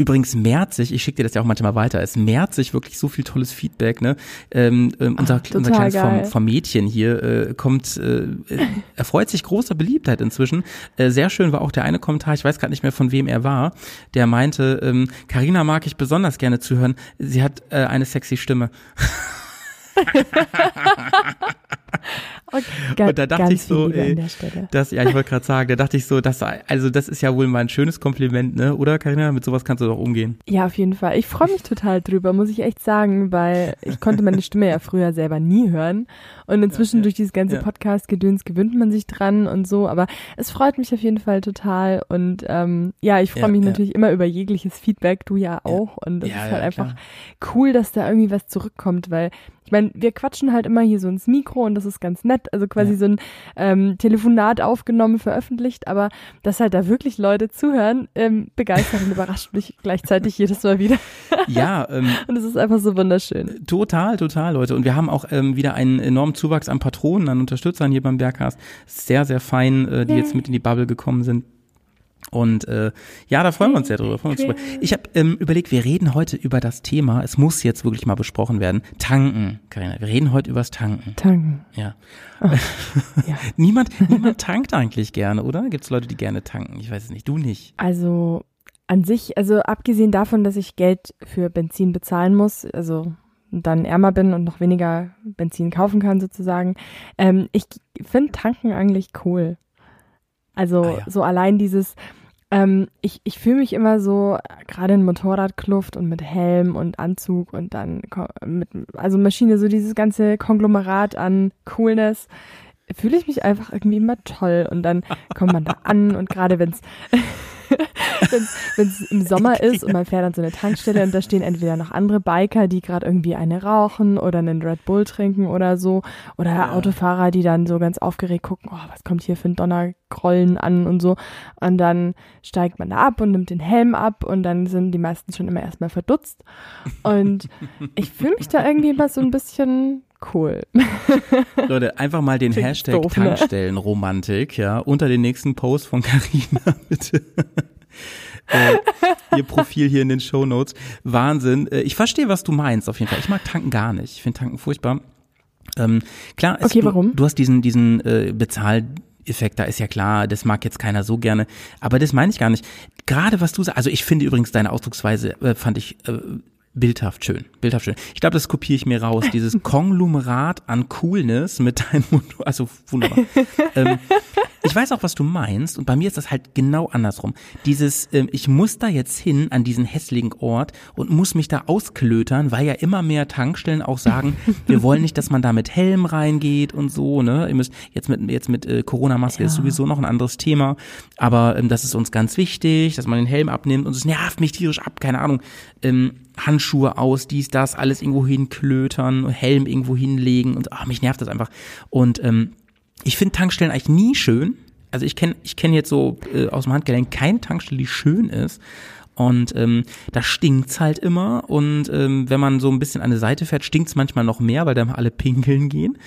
Übrigens mehrt sich, ich schicke dir das ja auch manchmal weiter, es mehrt sich wirklich so viel tolles Feedback. Ne? Ähm, ähm, unser, Ach, unser total kleines vom, vom Mädchen hier äh, kommt, äh, äh, erfreut sich großer Beliebtheit inzwischen. Äh, sehr schön war auch der eine Kommentar, ich weiß gerade nicht mehr von wem er war, der meinte, ähm, Carina mag ich besonders gerne zuhören, sie hat äh, eine sexy Stimme. Okay, Und da dachte ich so, Stelle. Das, ja, ich wollte gerade sagen, da dachte ich so, das, also das ist ja wohl mal ein schönes Kompliment, ne? Oder Carina? Mit sowas kannst du doch umgehen. Ja, auf jeden Fall. Ich freue mich total drüber, muss ich echt sagen, weil ich konnte meine Stimme ja früher selber nie hören. Und inzwischen Ja, ja, durch dieses ganze ja. Podcast-Gedöns gewöhnt man sich dran und so. Aber es freut mich auf jeden Fall total. Und ähm, ja, ich freue mich natürlich immer über jegliches Feedback, du ja auch. Und das Ja, ist halt einfach klar. cool, dass da irgendwie was zurückkommt, weil ich meine, wir quatschen halt immer hier so ins Mikro und das ist ganz nett, also quasi Ja. so ein ähm, Telefonat aufgenommen, veröffentlicht, aber dass halt da wirklich Leute zuhören, ähm, begeistert und überrascht mich gleichzeitig jedes Mal wieder. Ja, ähm, Und es ist einfach so wunderschön. Total, total, Leute. Und wir haben auch ähm, wieder einen enormen Zuwachs an Patronen, an Unterstützern hier beim Bergcast. Sehr, sehr fein, äh, die Yay. jetzt mit in die Bubble gekommen sind. Und äh, ja, da freuen wir uns sehr drüber. Uns drüber. Ich habe ähm, überlegt, wir reden heute über das Thema, es muss jetzt wirklich mal besprochen werden, Tanken. Carina, wir reden heute übers Tanken. Tanken. Ja. Ja. Niemand, niemand tankt eigentlich gerne, oder? Gibt es Leute, die gerne tanken? Ich weiß es nicht. Du nicht. Also an sich, also abgesehen davon, dass ich Geld für Benzin bezahlen muss, also dann ärmer bin und noch weniger Benzin kaufen kann sozusagen, ähm, ich finde Tanken eigentlich cool. Also Ah, ja. so allein dieses, ähm, ich, ich fühle mich immer so, gerade in Motorradkluft und mit Helm und Anzug und dann mit, also Maschine, so dieses ganze Konglomerat an Coolness, fühle ich mich einfach irgendwie immer toll. Und dann kommt man da an und gerade wenn es wenn es im Sommer ist und man fährt an so eine Tankstelle und da stehen entweder noch andere Biker, die gerade irgendwie eine rauchen oder einen Red Bull trinken oder so. Oder ja. Autofahrer, die dann so ganz aufgeregt gucken, oh, was kommt hier für ein Donnergrollen an und so. Und dann steigt man da ab und nimmt den Helm ab und dann sind die meisten schon immer erstmal verdutzt. Und ich fühle mich da irgendwie immer so ein bisschen cool. Leute, einfach mal den Klingt Hashtag doof, ne? Tankstellenromantik, ja, unter den nächsten Post von Carina, bitte. äh, ihr Profil hier in den Show Notes. Wahnsinn. Äh, ich verstehe, was du meinst, auf jeden Fall. Ich mag Tanken gar nicht. Ich finde Tanken furchtbar. Ähm, klar, es, okay, warum? Du, du hast diesen, diesen äh, Bezahl Effekt, da ist ja klar, das mag jetzt keiner so gerne, aber das meine ich gar nicht. Gerade was du sagst, also ich finde übrigens deine Ausdrucksweise, äh, fand ich äh, Bildhaft schön, bildhaft schön. Ich glaube, das kopiere ich mir raus. Dieses Konglomerat an Coolness mit deinem Motor, also wunderbar. ähm, ich weiß auch, was du meinst und bei mir ist das halt genau andersrum. Dieses, ähm, ich muss da jetzt hin an diesen hässlichen Ort und muss mich da ausklötern, weil ja immer mehr Tankstellen auch sagen, wir wollen nicht, dass man da mit Helm reingeht und so, ne? Ihr müsst jetzt mit jetzt mit äh, Corona-Maske ja. ist sowieso noch ein anderes Thema, aber ähm, das ist uns ganz wichtig, dass man den Helm abnimmt und es nervt mich tierisch ab, keine Ahnung. Ähm, Handschuhe aus, dies, das, alles irgendwo hinklötern, Helm irgendwo hinlegen und ach, mich nervt das einfach. Und ähm, ich finde Tankstellen eigentlich nie schön. Also ich kenne ich kenn jetzt so äh, aus dem Handgelenk keine Tankstelle, die schön ist. Und ähm, da stinkt's halt immer. Und ähm, wenn man so ein bisschen an der Seite fährt, stinkt's manchmal noch mehr, weil da alle pinkeln gehen.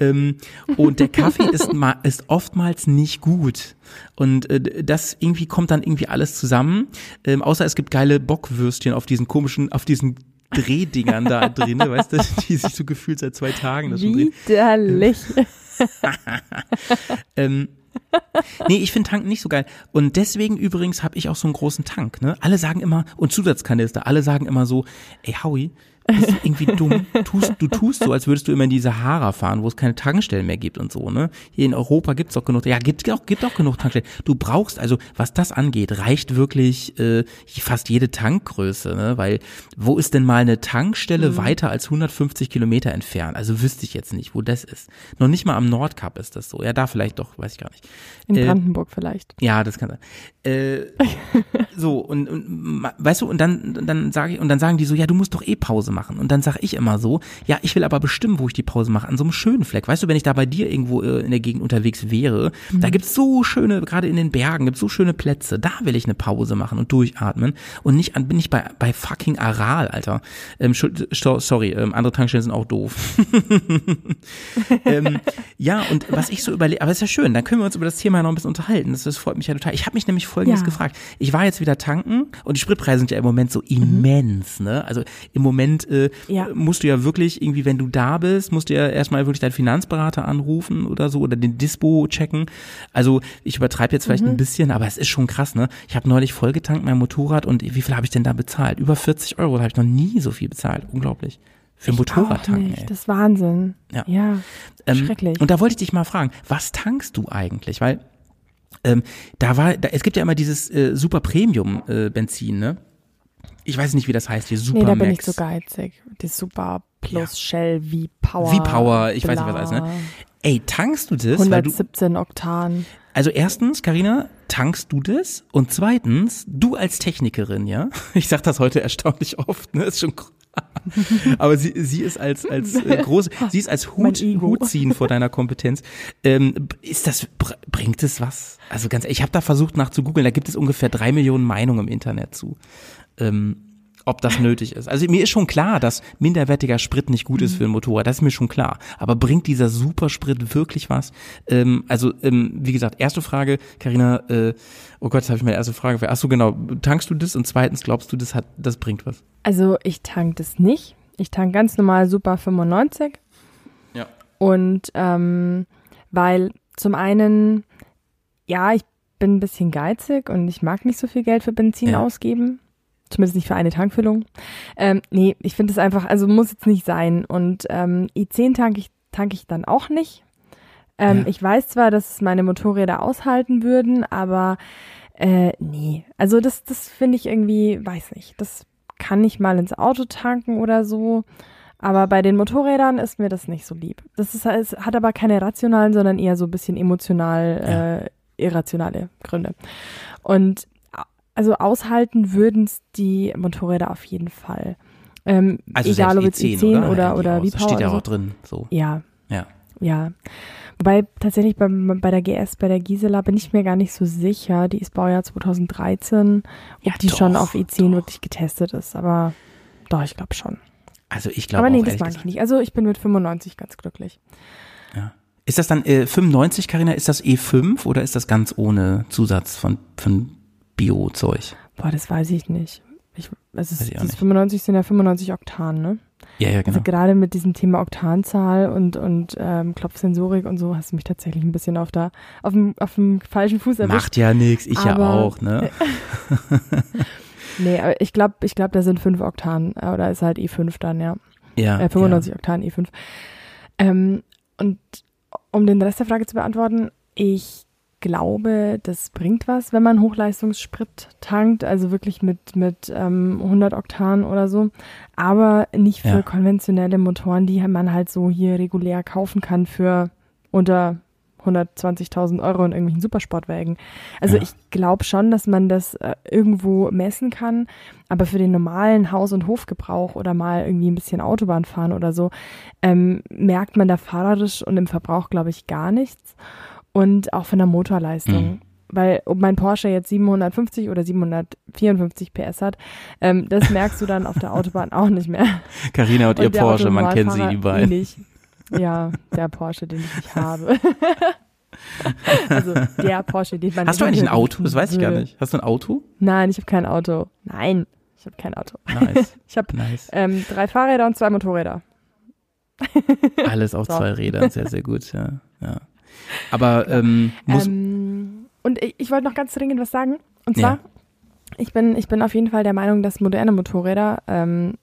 Ähm, und der Kaffee ist, ist oftmals nicht gut. Und äh, das irgendwie kommt dann irgendwie alles zusammen. Ähm, außer es gibt geile Bockwürstchen auf diesen komischen, auf diesen Drehdingern da drin, weißt du, die sich so gefühlt seit zwei Tagen das schon Widerlich. ähm, nee, ich finde Tanken nicht so geil. Und deswegen übrigens habe ich auch so einen großen Tank. Ne? Alle sagen immer, und Zusatzkanister, alle sagen immer so, ey Howie, bist irgendwie dumm. Tust, du tust so, als würdest du immer in die Sahara fahren, wo es keine Tankstellen mehr gibt und so, ne? Hier in Europa gibt's doch genug, ja, gibt auch, gibt auch genug Tankstellen. Du brauchst, also was das angeht, reicht wirklich äh, fast jede Tankgröße, ne? Weil wo ist denn mal eine Tankstelle mhm. weiter als 150 Kilometer entfernt? Also wüsste ich jetzt nicht, wo das ist. Noch nicht mal am Nordkap ist das so. Ja, da vielleicht doch, weiß ich gar nicht. In äh, Brandenburg vielleicht. Ja, das kann sein. Äh, so, und, und weißt du, und dann, dann sage ich, und dann sagen die so, ja, du musst doch eh Pause machen. Und dann sage ich immer so, ja, ich will aber bestimmen, wo ich die Pause mache, an so einem schönen Fleck. Weißt du, wenn ich da bei dir irgendwo äh, in der Gegend unterwegs wäre, mhm. da gibt's so schöne, gerade in den Bergen, gibt's so schöne Plätze, da will ich eine Pause machen und durchatmen. Und nicht an, bin ich bei, bei fucking Aral, Alter. Ähm, sorry, ähm, andere Tankstellen sind auch doof. ähm, ja, und was ich so überlege, aber ist ja schön, dann können wir uns über das Thema noch ein bisschen unterhalten. Das, das freut mich ja total. Ich habe mich nämlich folgendes ja. gefragt. Ich war jetzt wieder tanken und die Spritpreise sind ja im Moment so mhm. immens, ne? Also im Moment äh, ja. musst du ja wirklich irgendwie, wenn du da bist, musst du ja erstmal wirklich deinen Finanzberater anrufen oder so oder den Dispo checken. Also ich übertreibe jetzt vielleicht mhm. ein bisschen, aber es ist schon krass, ne? Ich habe neulich vollgetankt mein Motorrad und wie viel habe ich denn da bezahlt? Über 40 Euro, da habe ich noch nie so viel bezahlt. Unglaublich. Für ein Motorradtanken. Ey. Das ist Wahnsinn. Ja. ja ähm, schrecklich. Und da wollte ich dich mal fragen, was tankst du eigentlich? Weil ähm, da war, da, es gibt ja immer dieses äh, Super Premium äh, Benzin, ne? Ich weiß nicht, wie das heißt hier. Super Nee, da bin ich so geizig. Die Super Plus ja. Shell V-Power. V-Power, ich bla. weiß nicht, was alles, ne? Ey, tankst du das? 117 du, Oktan. Also erstens, Karina, tankst du das? Und zweitens, du als Technikerin, ja? Ich sag das heute erstaunlich oft, ne? Ist schon Aber sie, sie ist als, als äh, große, sie ist als Hut, Hut ziehen vor deiner Kompetenz. Ähm, ist das, bringt es was? Also ganz, ich habe da versucht nachzugoogeln, da gibt es ungefähr drei Millionen Meinungen im Internet zu. Ähm, ob das nötig ist. Also mir ist schon klar, dass minderwertiger Sprit nicht gut ist für ein Motorrad. Das ist mir schon klar. Aber bringt dieser Supersprit wirklich was? Ähm, also ähm, wie gesagt, erste Frage, Karina. Äh, oh Gott, jetzt habe ich meine erste Frage. Ach so genau. Tankst du das? Und zweitens, glaubst du, das hat, das bringt was? Also ich tank das nicht. Ich tank ganz normal Super 95. Ja. Und ähm, weil zum einen, ja, ich bin ein bisschen geizig und ich mag nicht so viel Geld für Benzin ja. ausgeben. Zumindest nicht für eine Tankfüllung. Ähm, nee, ich finde es einfach, also muss jetzt nicht sein. Und ähm, i10 tanke ich, tank ich dann auch nicht. Ähm, ja. Ich weiß zwar, dass meine Motorräder aushalten würden, aber äh, nee. Also das, das finde ich irgendwie, weiß nicht. Das kann ich mal ins Auto tanken oder so. Aber bei den Motorrädern ist mir das nicht so lieb. Das ist, es hat aber keine rationalen, sondern eher so ein bisschen emotional, Ja. äh, irrationale Gründe. Und also aushalten würden es die Motorräder auf jeden Fall. Ähm, Also egal ob jetzt selbst E10 oder, oder, oder aus. wie Das steht ja oder auch drin. So. Ja, Ja. ja. Wobei tatsächlich bei, bei der GS, bei der Gisela bin ich mir gar nicht so sicher. Die ist Baujahr 2013, ob Ja, die schon doch, auf E10 doch. wirklich getestet ist. Aber doch, ich glaube schon. Also ich glaube Aber auch nee, das ehrlich mag gesagt. ich nicht. Also ich bin mit 95 ganz glücklich. Ist das dann äh, 95, Karina? Ist das E5 oder ist das ganz ohne Zusatz von, von Bio-Zeug? Boah, das weiß ich nicht. Ich, also es, Weiß ich auch nicht. 95 sind ja 95 Oktan, ne? Ja, ja, genau. Also gerade mit diesem Thema Oktanzahl und, und ähm, Klopfsensorik und so hast du mich tatsächlich ein bisschen auf, der, auf, dem, auf dem falschen Fuß erwischt. Macht ja nichts, ich ja Aber- auch, ne? Nee, aber ich glaube, ich glaub, da sind 5 Oktan äh, oder ist halt E5 dann, ja. Ja. Äh, 95 Oktan E5. Ähm, und um den Rest der Frage zu beantworten, ich glaube, das bringt was, wenn man Hochleistungssprit tankt, also wirklich mit, mit ähm, 100 Oktan oder so, aber nicht für Ja. konventionelle Motoren, die man halt so hier regulär kaufen kann für unter 120.000 Euro in irgendwelchen Supersportwägen. Also Ja. ich glaube schon, dass man das äh, irgendwo messen kann, aber für den normalen Haus- und Hofgebrauch oder mal irgendwie ein bisschen Autobahn fahren oder so, ähm, merkt man da fahrerisch und im Verbrauch, glaube ich, gar nichts. Und auch von der Motorleistung. Mhm. Weil ob mein Porsche jetzt 750 oder 754 PS hat, ähm, das merkst du dann auf der Autobahn auch nicht mehr. Carina und, ihr Und der Porsche, man kennt sie die beiden. ähnlich. Ja, der Porsche, den ich nicht habe. also der Porsche, den man Hast du eigentlich ein Auto? Das weiß ich gar nicht. Hast du ein Auto? Nein, ich habe kein Auto. Nein, ich habe kein Auto. Nice, Ich habe nice. ähm, drei Fahrräder und zwei Motorräder. Alles auf So. zwei Rädern, sehr, sehr gut, ja. ja. Aber ähm, muss, Ähm, und ich, ich wollte noch ganz dringend was sagen. Und zwar, Ja. ich, bin, ich bin auf jeden Fall der Meinung, dass moderne Motorräder ähm,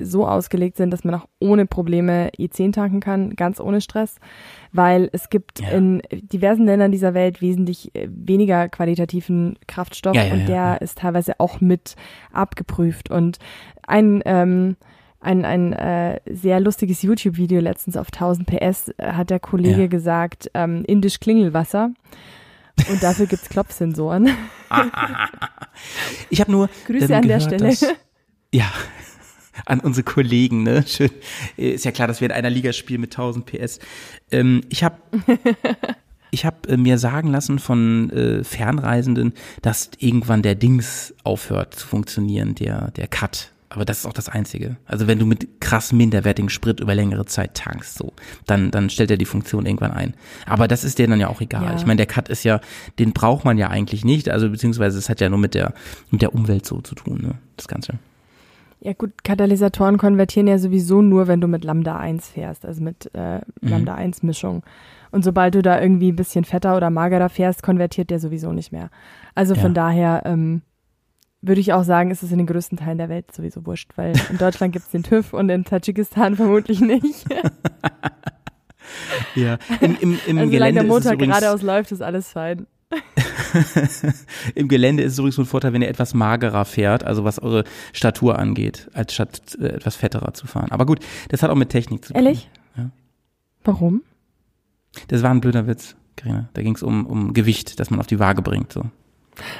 so ausgelegt sind, dass man auch ohne Probleme E10 tanken kann, ganz ohne Stress, weil es gibt Ja. in diversen Ländern dieser Welt wesentlich äh, weniger qualitativen Kraftstoff Ja, ja, und der ist teilweise auch mit abgeprüft. Und ein ähm, ein, ein äh, sehr lustiges YouTube-Video letztens auf 1000 PS äh, hat der Kollege Ja. gesagt, ähm, indisch Klingelwasser. Und dafür gibt's Klopfsensoren. ich habe nur Grüße ähm, an der gehört, Stelle. Dass, ja, an unsere Kollegen, ne? Schön. Ist ja klar, dass wir in einer Liga spielen mit 1000 PS. Ähm, ich habe ich habe äh, mir sagen lassen von äh, Fernreisenden, dass irgendwann der Dings aufhört zu funktionieren, der der Cut. Aber das ist auch das Einzige. Also wenn du mit krass minderwertigen Sprit über längere Zeit tankst, so, dann, dann stellt er die Funktion irgendwann ein. Aber das ist dir dann ja auch egal. Ja. Ich meine, der Cut ist ja, den braucht man ja eigentlich nicht. Also beziehungsweise es hat ja nur mit der, mit der Umwelt so zu tun, ne? Das Ganze. Ja gut, Katalysatoren konvertieren ja sowieso nur, wenn du mit Lambda 1 fährst, also mit äh, Lambda 1 Mischung. Und sobald du da irgendwie ein bisschen fetter oder magerer fährst, konvertiert der sowieso nicht mehr. Also von Ja. daher ähm, würde ich auch sagen, ist es in den größten Teilen der Welt sowieso wurscht, weil in Deutschland gibt's den TÜV und in Tadschikistan vermutlich nicht. Ja. Im, im, im also Gelände der es Motor geradeaus läuft, ist alles fein. Im Gelände ist es übrigens so ein Vorteil, wenn ihr etwas magerer fährt, also was eure Statur angeht, als statt äh, etwas fetterer zu fahren. Aber gut, das hat auch mit Technik zu tun. Ehrlich? Ja. Warum? Das war ein blöder Witz, Carina. Da ging es um, um Gewicht, das man auf die Waage bringt. So.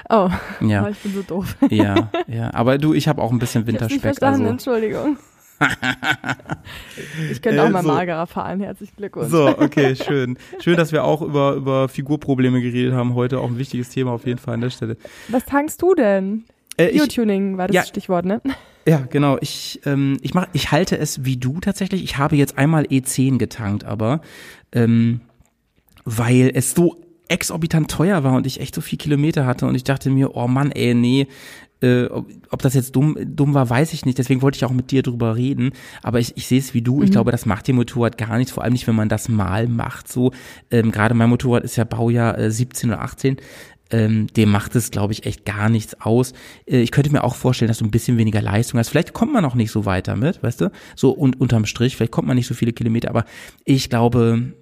Oh, Ja, ich bin so doof. ja, ja. Aber du, ich habe auch ein bisschen Ich hab's nicht Winterspeck. verstanden, Also. Entschuldigung. Ich könnte auch mal so. magerer fahren, herzlichen Glückwunsch. So, okay, schön. Schön, dass wir auch über, über Figurprobleme geredet haben heute. Auch ein wichtiges Thema auf jeden Fall an der Stelle. Was tankst du denn? Äh, ich, Biotuning war das ja. Stichwort, ne? Ja, genau. Ich, ähm, ich, mach, ich halte es wie du tatsächlich. Ich habe jetzt einmal E10 getankt, aber ähm, weil es so exorbitant teuer war und ich echt so viel Kilometer hatte und ich dachte mir, oh Mann, ey, nee, äh, ob, ob das jetzt dumm, dumm war, weiß ich nicht. Deswegen wollte ich auch mit dir drüber reden. Aber ich, ich sehe es wie du. Ich glaube, das macht dem Motorrad gar nichts. Vor allem nicht, wenn man das mal macht. So, ähm, gerade mein Motorrad ist ja Baujahr äh, 17 oder 18. Ähm, dem macht es, glaube ich, echt gar nichts aus. Äh, ich könnte mir auch vorstellen, dass du ein bisschen weniger Leistung hast. Vielleicht kommt man auch nicht so weiter mit, weißt du? So und unterm Strich, vielleicht kommt man nicht so viele Kilometer, aber ich glaube,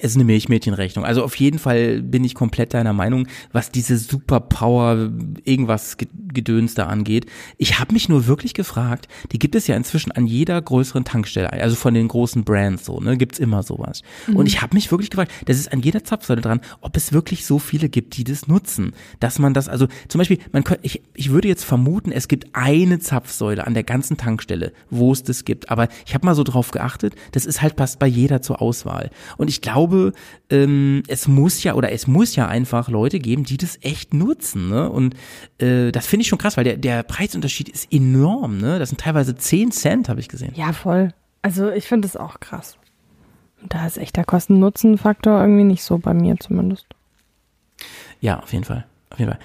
ist eine Milchmädchenrechnung. Also auf jeden Fall bin ich komplett deiner Meinung, was diese Superpower irgendwas Gedöns da angeht. Ich habe mich nur wirklich gefragt, die gibt es ja inzwischen an jeder größeren Tankstelle, also von den großen Brands so, ne, gibt's immer sowas. Mhm. Und ich habe mich wirklich gefragt, das ist an jeder Zapfsäule dran, ob es wirklich so viele gibt, die das nutzen, dass man das also zum Beispiel, man könnte, ich, ich würde jetzt vermuten, es gibt eine Zapfsäule an der ganzen Tankstelle, wo es das gibt. Aber ich habe mal so drauf geachtet, das ist halt passt bei jeder zur Auswahl. Und ich glaube glaube, ähm, es muss ja oder es muss ja einfach Leute geben, die das echt nutzen. Ne? Und äh, das finde ich schon krass, weil der, der Preisunterschied ist enorm. Ne? Das sind teilweise 10 Cent, habe ich gesehen. Ja, voll. Also ich finde das auch krass. Da ist echt der Kosten-Nutzen-Faktor irgendwie nicht so bei mir zumindest. Ja, auf jeden Fall. Auf jeden Fall.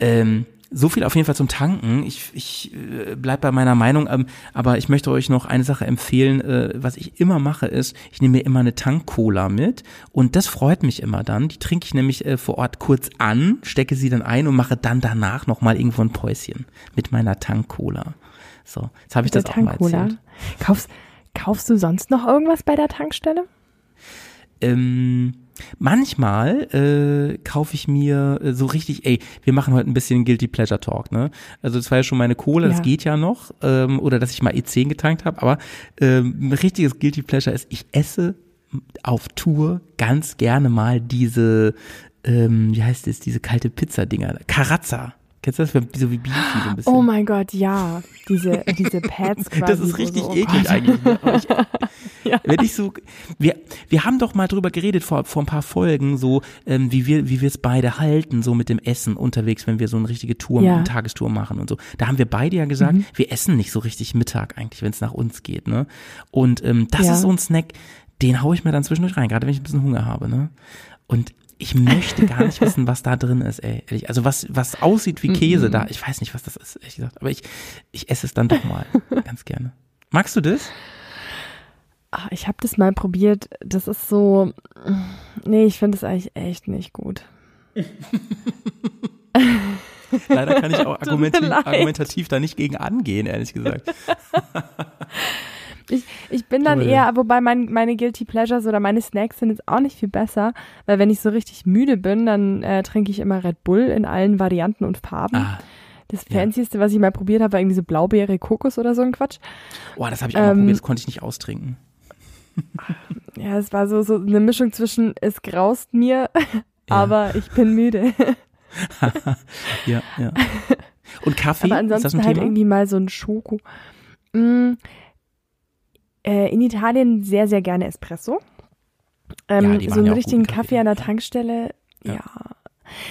Ähm, so viel auf jeden Fall zum Tanken. Ich, ich äh, bleib bei meiner Meinung, ähm, aber ich möchte euch noch eine Sache empfehlen. Äh, was ich immer mache, ist, ich nehme mir immer eine Tank-Cola mit und das freut mich immer dann. Die trinke ich nämlich äh, vor Ort kurz an, stecke sie dann ein und mache dann danach nochmal irgendwo ein Päuschen mit meiner Tank-Cola. So, jetzt habe ich das auch mal erzählt. Kaufst, kaufst du sonst noch irgendwas bei der Tankstelle? Ähm, Manchmal äh, kaufe ich mir äh, so richtig, ey, wir machen heute ein bisschen Guilty Pleasure Talk, ne? Also das war ja schon meine Kohle, ja. das geht ja noch, ähm, oder dass ich mal E10 getankt habe, aber ähm, ein richtiges Guilty Pleasure ist, ich esse auf Tour ganz gerne mal diese, ähm, wie heißt es, diese kalte Pizza-Dinger, Carazza. Kennst du das? So wie Beefy so ein bisschen. Oh mein Gott, ja. Diese, diese Pads quasi. Das ist richtig so, eklig eigentlich. Ne? Ich, ja. Wenn ich so, wir, wir haben doch mal drüber geredet vor, vor ein paar Folgen, so, ähm, wie wir, wie wir es beide halten, so mit dem Essen unterwegs, wenn wir so eine richtige Tour, ja. eine Tagestour machen und so. Da haben wir beide ja gesagt, mhm. wir essen nicht so richtig Mittag eigentlich, wenn es nach uns geht, ne? Und, ähm, das ja. ist so ein Snack, den hau ich mir dann zwischendurch rein, gerade wenn ich ein bisschen Hunger habe, ne? Und ich möchte gar nicht wissen, was da drin ist, ey. Ehrlich. Also was, was aussieht wie Käse da. Ich weiß nicht, was das ist, ehrlich gesagt. Aber ich, ich esse es dann doch mal. ganz gerne. Magst du das? Ach, ich habe das mal probiert. Das ist so. Nee, ich finde es eigentlich echt nicht gut. Leider kann ich auch argumentativ, argumentativ da nicht gegen angehen, ehrlich gesagt. Ich, ich bin dann eher, wobei mein, meine Guilty Pleasures oder meine Snacks sind jetzt auch nicht viel besser, weil wenn ich so richtig müde bin, dann äh, trinke ich immer Red Bull in allen Varianten und Farben. Ah, das Fancyste, ja. was ich mal probiert habe, war irgendwie so Blaubeere, Kokos oder so ein Quatsch. Boah, das habe ich auch ähm, mal probiert, das konnte ich nicht austrinken. Ja, es war so, so eine Mischung zwischen, es graust mir, aber ich bin müde. ja, ja. Und Kaffee? Aber ansonsten ist das ein halt Thema? irgendwie mal so ein Schoko. Mm, äh, in Italien sehr, sehr gerne Espresso. Ähm, ja, so einen richtigen Kaffee, Kaffee an der Tankstelle, ja. ja.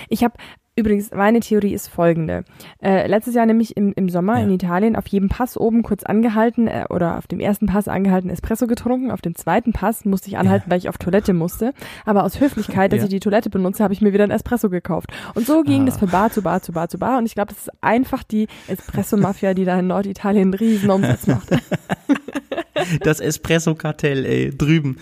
Ich habe Übrigens, meine Theorie ist folgende. Äh, letztes Jahr nämlich im, im Sommer ja. in Italien auf jedem Pass oben kurz angehalten äh, oder auf dem ersten Pass angehalten Espresso getrunken. Auf dem zweiten Pass musste ich anhalten, ja. weil ich auf Toilette musste. Aber aus Höflichkeit, dass ja. ich die Toilette benutze, habe ich mir wieder ein Espresso gekauft. Und so ging ah. das von Bar zu Bar zu Bar zu Bar. Und ich glaube, das ist einfach die Espresso-Mafia, die da in Norditalien einen riesen Umsatz macht. Das Espresso-Kartell, ey, drüben.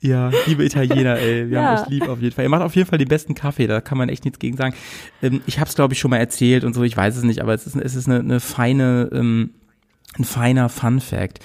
Ja, liebe Italiener, ey, wir ja. haben euch lieb auf jeden Fall. Ihr macht auf jeden Fall den besten Kaffee, da kann man echt nichts gegen sagen. Ähm, ich habe es, glaube ich, schon mal erzählt und so, ich weiß es nicht, aber es ist, es ist eine, eine feine, ähm, ein feiner Fun Fact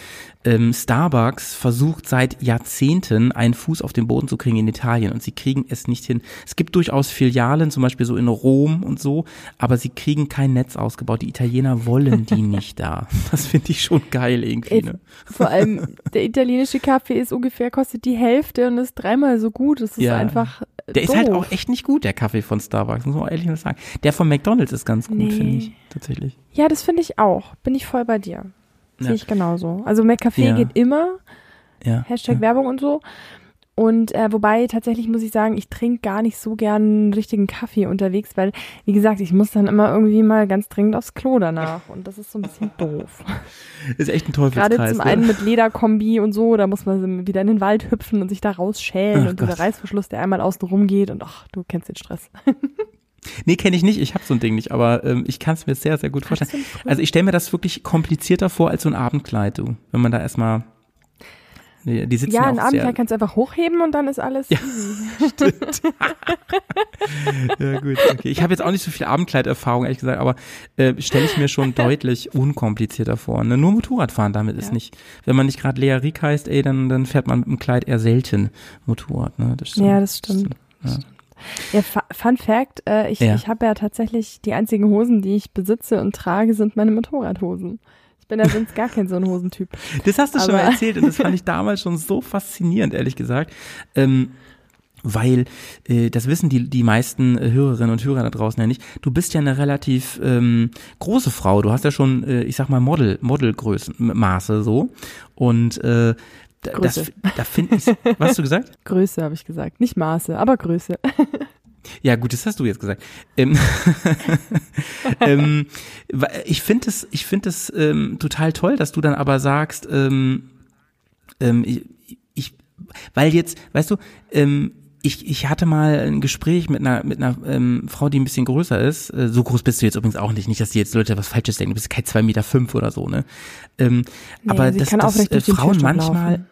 ähm, Starbucks versucht seit Jahrzehnten einen Fuß auf den Boden zu kriegen in Italien und sie kriegen es nicht hin. Es gibt durchaus Filialen, zum Beispiel so in Rom und so, aber sie kriegen kein Netz ausgebaut. Die Italiener wollen die nicht da. Das finde ich schon geil irgendwie. Ne? Vor allem der italienische Kaffee ist ungefähr kostet die Hälfte und ist dreimal so gut. Das ist ja. einfach der doof. ist halt auch echt nicht gut, der Kaffee von Starbucks, muss man ehrlich sagen. Der von McDonalds ist ganz gut, nee. finde ich, tatsächlich. Ja, das finde ich auch. Bin ich voll bei dir. Sehe ich genauso. Also McCafé geht immer. Ja. Hashtag. Werbung und so. Und äh, wobei tatsächlich muss ich sagen, ich trinke gar nicht so gern richtigen Kaffee unterwegs, weil, wie gesagt, ich muss dann immer irgendwie mal ganz dringend aufs Klo danach. Und das ist so ein bisschen doof. Ist echt ein Teufelskreis. Gerade zum einen mit Lederkombi und so, da muss man wieder in den Wald hüpfen und sich da rausschälen ach und Gott. so der Reißverschluss, der einmal außen rum geht und ach, du kennst den Stress. Nee, kenne ich nicht. Ich habe so ein Ding nicht, aber ähm, ich kann es mir sehr, sehr gut vorstellen. Also ich stelle mir das wirklich komplizierter vor als so ein Abendkleid, du. Wenn man da erstmal Die, die sitzen Ja, ja, ein Abendkleid kannst du einfach hochheben und dann ist alles Ja. Stimmt. ja, gut, okay. Ich habe jetzt auch nicht so viel Abendkleiderfahrung, ehrlich gesagt, aber äh, stelle ich mir schon deutlich unkomplizierter vor. Ne? Nur Motorradfahren damit ist Ja. nicht, wenn man nicht gerade Lea Riek heißt, ey, dann, dann fährt man mit dem Kleid eher selten Motorrad. Ne? Das stimmt. Ja, das stimmt. Ja. Ja, Fu- Fun Fact, äh, ich, Ja. ich habe ja tatsächlich die einzigen Hosen, die ich besitze und trage, sind meine Motorradhosen. Ich bin ja sonst gar kein so ein Hosentyp. Das hast du schon Aber- mal erzählt und das fand ich damals schon so faszinierend, ehrlich gesagt. Ähm, weil, äh, das wissen die, die meisten äh, Hörerinnen und Hörer da draußen ja nicht, du bist ja eine relativ ähm, große Frau. Du hast ja schon, äh, ich sag mal, Model, Modelgrößen, Maße so. Und äh, da- das, Größe. da finde ich, was hast du gesagt? Größe habe ich gesagt. Nicht Maße, aber Größe. Ja, gut, das hast du jetzt gesagt. Ähm, ähm, ich finde es, ich finde es ähm, total toll, dass du dann aber sagst, ähm, ähm, ich, ich, weil jetzt, weißt du, ähm, ich, ich hatte mal ein Gespräch mit einer mit einer ähm, Frau, die ein bisschen größer ist. Äh, so groß bist du jetzt übrigens auch nicht, nicht, dass die jetzt Leute was Falsches denken. Du bist kein zwei Meter fünf oder so, ne? Ähm, Nee, aber dass, kann dass äh, Frauen manchmal laufen.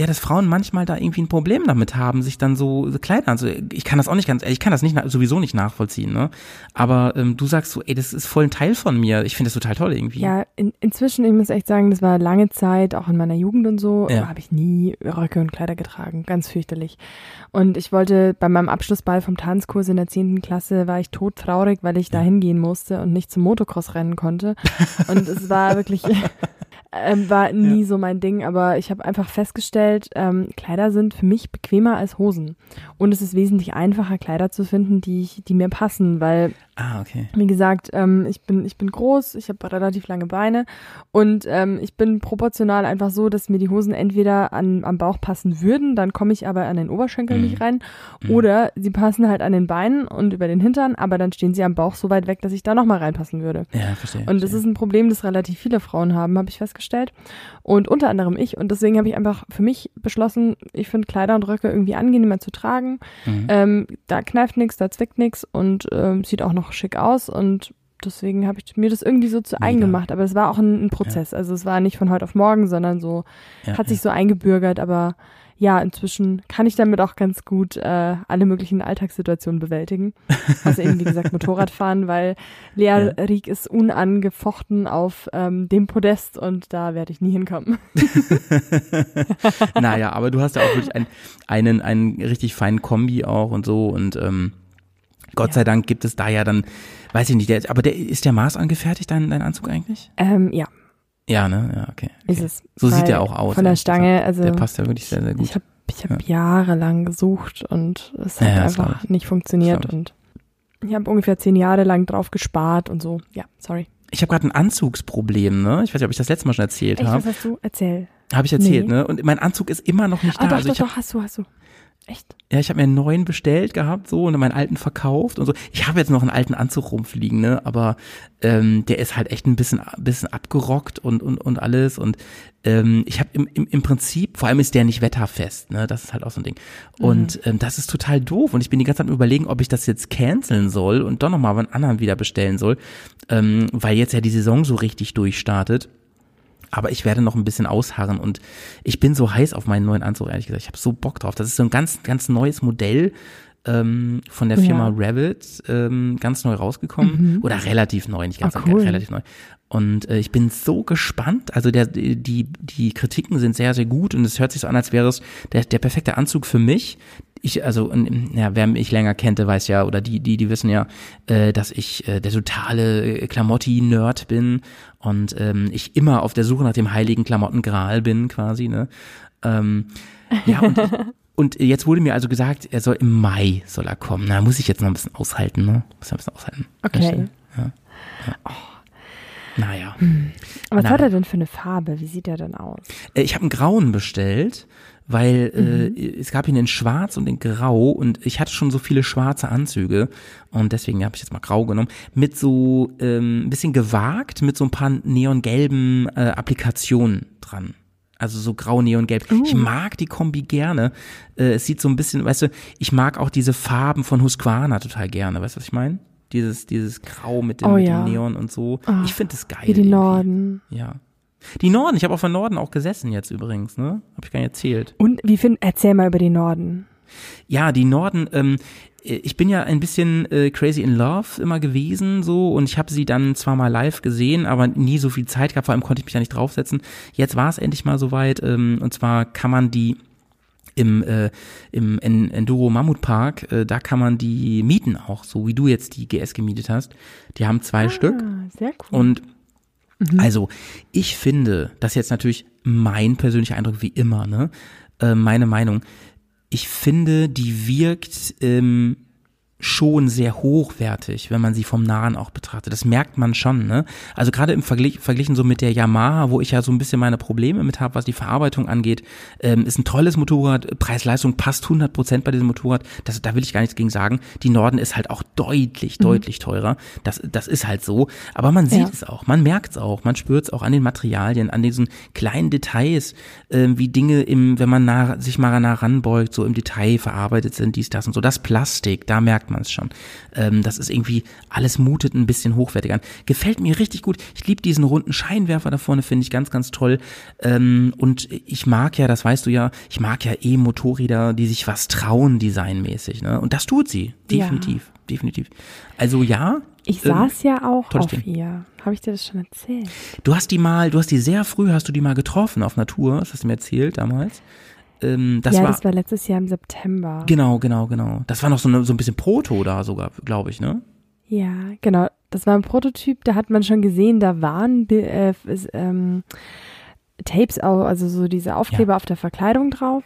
Ja, dass Frauen manchmal da irgendwie ein Problem damit haben, sich dann so Kleider also ich kann das auch nicht ganz, ich kann das nicht sowieso nicht nachvollziehen, ne? Aber ähm, du sagst so, ey, das ist voll ein Teil von mir. Ich finde das total toll irgendwie. Ja, in, inzwischen, ich muss echt sagen, das war lange Zeit, auch in meiner Jugend und so, Ja. habe ich nie Röcke und Kleider getragen. Ganz fürchterlich. Und ich wollte bei meinem Abschlussball vom Tanzkurs in der 10. Klasse, war ich todtraurig, weil ich da hingehen musste und nicht zum Motocross rennen konnte. Und es war wirklich, ähm, war nie so mein Ding, aber ich habe einfach festgestellt, ähm, Kleider sind für mich bequemer als Hosen. Und es ist wesentlich einfacher, Kleider zu finden, die, ich, die mir passen, weil Ah, okay. wie gesagt, ähm, ich bin ich bin groß, ich habe relativ lange Beine und ähm, ich bin proportional einfach so, dass mir die Hosen entweder an, am Bauch passen würden, dann komme ich aber an den Oberschenkel Mhm. nicht rein, Mhm. oder sie passen halt an den Beinen und über den Hintern, aber dann stehen sie am Bauch so weit weg, dass ich da noch mal reinpassen würde. Ja, verstehe. Und das ist ein Problem, das relativ viele Frauen haben, habe ich festgestellt. Und unter anderem ich. Und deswegen habe ich einfach für mich beschlossen, ich finde Kleider und Röcke irgendwie angenehmer zu tragen. Mhm. Ähm, da kneift nichts, da zwickt nichts und ähm, sieht auch noch schick aus und deswegen habe ich mir das irgendwie so zu eigen Mega. gemacht. Aber es war auch ein, ein Prozess. Also es war nicht von heute auf morgen, sondern so ja, hat sich so eingebürgert. Aber ja, inzwischen kann ich damit auch ganz gut äh, alle möglichen Alltagssituationen bewältigen. Also eben wie gesagt Motorradfahren, weil Lea Ja. Rieck ist unangefochten auf ähm, dem Podest und da werde ich nie hinkommen. naja, aber du hast ja auch wirklich einen, einen, einen richtig feinen Kombi auch und so und ähm, Gott Ja. sei Dank gibt es da ja dann, weiß ich nicht, der, aber der ist der Maß angefertigt, dein, dein Anzug eigentlich? Ähm, ja, Ja, ne? Ja, okay. ist okay. es. So sieht der auch aus. Von der Stange, also Der passt ja wirklich sehr, sehr gut. Ich habe ich hab jahrelang gesucht und es Ja, hat ja, einfach nicht funktioniert glaub und ich habe ungefähr zehn Jahre lang drauf gespart und so. Ja, sorry. Ich habe gerade ein Anzugsproblem, ne? Ich weiß nicht, ob ich das letzte Mal schon erzählt habe. was hast du? Erzähl. Habe ich erzählt, Nee. ne? Und mein Anzug ist immer noch nicht Ah, da. doch, also doch, ich doch, hast du, hast du. Echt? ja, ich habe mir einen neuen bestellt gehabt, so und meinen alten verkauft und so. Ich habe jetzt noch einen alten Anzug rumfliegen, ne? Aber ähm, der ist halt echt ein bisschen, bisschen abgerockt und und und alles und ähm, ich habe im, im im Prinzip, vor allem ist der nicht wetterfest, ne? Das ist halt auch so ein Ding. Und ähm, das ist total doof und ich bin die ganze Zeit überlegen, ob ich das jetzt canceln soll und doch noch mal einen anderen wieder bestellen soll, ähm, weil jetzt ja die Saison so richtig durchstartet. Aber ich werde noch ein bisschen ausharren und ich bin so heiß auf meinen neuen Anzug, ehrlich gesagt. Ich habe so Bock drauf. Das ist so ein ganz, ganz neues Modell ähm, von der Firma Ja. Revit, ähm, ganz neu rausgekommen. Oder relativ neu, nicht ganz neu, cool. relativ neu. Und äh, ich bin so gespannt. Also der, die, die Kritiken sind sehr, sehr gut und es hört sich so an, als wäre es der, der perfekte Anzug für mich. Ich, also, ja, wer mich länger kennt, der weiß ja, oder die, die, die wissen ja, äh, dass ich äh, der totale Klamotti-Nerd bin und ähm, ich immer auf der Suche nach dem heiligen Klamottengral bin, quasi, ne? Ähm, ja, und, und jetzt wurde mir also gesagt, er soll im Mai soll er kommen. Na, muss ich jetzt noch ein bisschen aushalten, ne? Muss ich ein bisschen aushalten. Okay. Ja. ja. Naja. Was Nein. hat er denn für eine Farbe? Wie sieht er denn aus? Äh, Ich habe einen grauen bestellt, weil äh, es gab ihn in schwarz und in grau und ich hatte schon so viele schwarze Anzüge und deswegen habe ich jetzt mal grau genommen. Mit so ähm, ein bisschen gewagt, mit so ein paar neongelben äh, Applikationen dran. Also so grau, neongelb. Ich mag die Kombi gerne. Äh, es sieht so ein bisschen, weißt du, ich mag auch diese Farben von Husqvarna total gerne. Weißt du, was ich meine? Dieses, dieses Grau mit dem, Oh mit ja. dem Neon und so. Ah, ich finde das geil. Wie die irgendwie. Norden. Ja. Die Norden, ich habe auf der Norden auch gesessen jetzt übrigens, ne? Hab ich gar nicht erzählt. Und wie find, erzähl mal über die Norden. Ja, die Norden, ähm, ich bin ja ein bisschen äh, crazy in love immer gewesen so und ich habe sie dann zwar mal live gesehen, aber nie so viel Zeit gehabt, vor allem konnte ich mich da nicht draufsetzen. Jetzt war es endlich mal soweit ähm, und zwar kann man die im, äh, im Enduro Mammut Park, äh, da kann man die mieten auch, so wie du jetzt die GS gemietet hast. Die haben zwei ah, Stück. Sehr cool. Und mhm. also, ich finde, das ist jetzt natürlich mein persönlicher Eindruck wie immer, ne? Äh, meine Meinung. Ich finde, die wirkt ähm, schon sehr hochwertig, wenn man sie vom Nahen auch betrachtet. Das merkt man schon, ne? Also gerade im Vergleich, Verglichen so mit der Yamaha, wo ich ja so ein bisschen meine Probleme mit habe, was die Verarbeitung angeht, ähm, ist ein tolles Motorrad, Preis-Leistung passt 100 Prozent bei diesem Motorrad, das, da will ich gar nichts gegen sagen. Die Norden ist halt auch deutlich, mhm. deutlich teurer. Das, das ist halt so. Aber man sieht ja. es auch, man merkt es auch, man spürt es auch an den Materialien, an diesen kleinen Details, äh, wie Dinge im, wenn man nah, sich mal nah ranbeugt, so im Detail verarbeitet sind, dies, das und so. Das Plastik, da merkt man es schon. Ähm, das ist irgendwie, alles mutet ein bisschen hochwertig an. Gefällt mir richtig gut. Ich liebe diesen runden Scheinwerfer da vorne, finde ich ganz, ganz toll. Ähm, und ich mag ja, das weißt du ja, ich mag ja eh Motorräder, die sich was trauen, designmäßig. Ne? Und das tut sie, definitiv, ja. definitiv. Also ja, ich ähm, saß ja auch auf Ding. ihr. Habe ich dir das schon erzählt? Du hast die mal, du hast die sehr früh, hast du die mal getroffen auf Natur, das hast du mir erzählt damals. Ähm, das ja, war, das war letztes Jahr im September. Genau, genau, genau. Das war noch so, eine, so ein bisschen Proto da sogar, glaube ich, ne? Ja, genau. Das war ein Prototyp, da hat man schon gesehen, da waren äh, ähm, Tapes, also so diese Aufkleber ja. auf der Verkleidung drauf.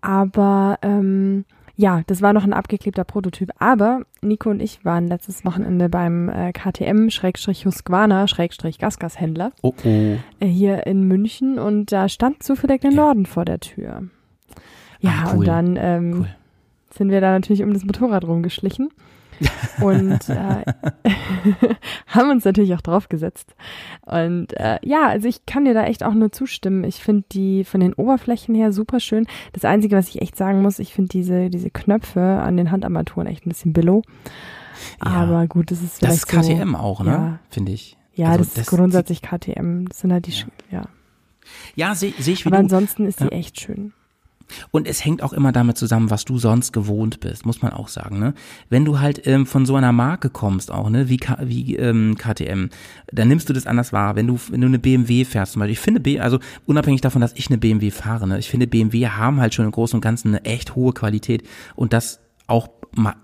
Aber ähm, ja, das war noch ein abgeklebter Prototyp. Aber Nico und ich waren letztes Wochenende beim äh, KTM Husqvarna Gasgas-Händler oh, oh. Äh, hier in München und da stand zufällig der ja. Norden vor der Tür. Ja, ah, cool. und dann ähm, cool. sind wir da natürlich um das Motorrad rumgeschlichen und äh, haben uns natürlich auch draufgesetzt. Und äh, ja, also ich kann dir da echt auch nur zustimmen. Ich finde die von den Oberflächen her super schön. Das Einzige, was ich echt sagen muss, ich finde diese, diese Knöpfe an den Handarmaturen echt ein bisschen billow. Ja. Aber gut, das ist Das ist KTM so, auch, ne? Ja. Finde ich. Ja, also das, das, ist grundsätzlich KTM. Das sind halt die, ja. ja. Ja, sehe seh ich wie Aber ansonsten ist die echt schön. Und es hängt auch immer damit zusammen, was du sonst gewohnt bist, muss man auch sagen. Ne? Wenn du halt ähm, von so einer Marke kommst, auch ne, wie, K wie ähm, KTM, dann nimmst du das anders wahr. Wenn du wenn du eine BMW fährst zum Beispiel, ich finde B, also unabhängig davon, dass ich eine BMW fahre, ne, ich finde BMW haben halt schon im Großen und Ganzen eine echt hohe Qualität und das auch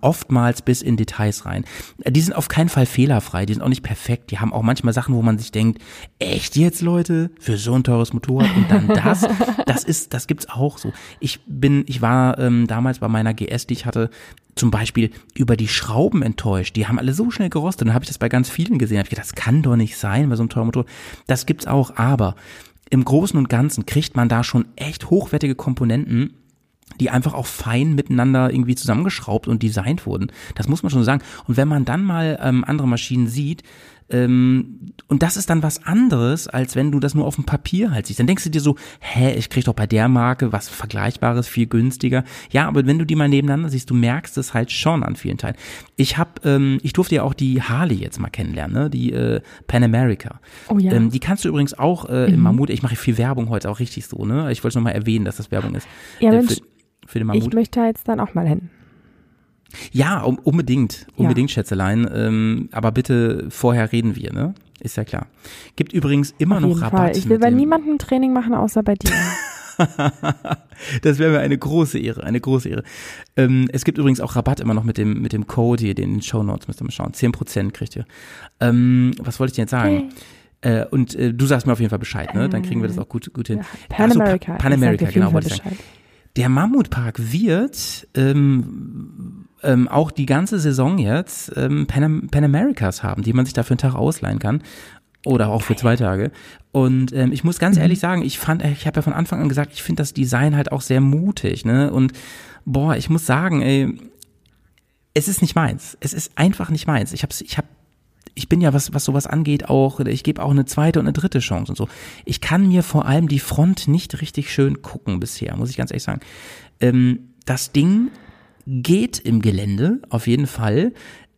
oftmals bis in Details rein. Die sind auf keinen Fall fehlerfrei, die sind auch nicht perfekt. Die haben auch manchmal Sachen, wo man sich denkt, echt jetzt Leute, für so ein teures Motorrad und dann das, das ist, das gibt's auch so. Ich bin, ich war ähm, damals bei meiner GS, die ich hatte, zum Beispiel über die Schrauben enttäuscht. Die haben alle so schnell gerostet. Und dann habe ich das bei ganz vielen gesehen. Hab ich gedacht, das kann doch nicht sein bei so einem teuren Motor. Das gibt's auch, aber im Großen und Ganzen kriegt man da schon echt hochwertige Komponenten die einfach auch fein miteinander irgendwie zusammengeschraubt und designt wurden. Das muss man schon sagen. Und wenn man dann mal ähm, andere Maschinen sieht, ähm, und das ist dann was anderes, als wenn du das nur auf dem Papier halt siehst. Dann denkst du dir so, hä, ich krieg doch bei der Marke was Vergleichbares, viel günstiger. Ja, aber wenn du die mal nebeneinander siehst, du merkst es halt schon an vielen Teilen. Ich hab, ähm, ich durfte ja auch die Harley jetzt mal kennenlernen, ne? die äh, Pan America. Oh ja. Ähm, die kannst du übrigens auch äh, mhm. im Mammut, ich mache viel Werbung heute auch richtig so, ne? Ich wollte es nochmal erwähnen, dass das Werbung ist. Ja, äh, für den Mammut. Ich möchte jetzt dann auch mal hin. Ja, um, unbedingt, unbedingt, ja. Schätzelein. Ähm, aber bitte vorher reden wir, ne? Ist ja klar. Gibt übrigens immer Auf noch jeden Rabatt. Fall. Ich will bei niemandem Training machen, außer bei dir. das wäre mir eine große Ehre, eine große Ehre. Ähm, es gibt übrigens auch Rabatt immer noch mit dem, mit dem Code hier, den Show Notes müsst ihr mal schauen. 10% kriegt ihr. Ähm, was wollte ich denn jetzt sagen? Okay. Äh, und äh, du sagst mir auf jeden Fall Bescheid, ne? Dann kriegen wir das auch gut, gut hin. Ja, Pan America. So, Pan America, genau, wollte ich sagen. Der Mammutpark wird ähm, ähm, auch die ganze Saison jetzt ähm, Pan, Pan Americas haben, die man sich da für einen Tag ausleihen kann. Oder auch für zwei Tage. Und ähm, ich muss ganz mhm. ehrlich sagen, ich fand, ich habe ja von Anfang an gesagt, ich finde das Design halt auch sehr mutig, ne? Und boah, ich muss sagen, ey, es ist nicht meins. Es ist einfach nicht meins. Ich habe ich hab ich bin ja, was, was sowas angeht, auch, ich gebe auch eine zweite und eine dritte Chance und so. Ich kann mir vor allem die Front nicht richtig schön gucken bisher, muss ich ganz ehrlich sagen. Ähm, das Ding geht im Gelände, auf jeden Fall.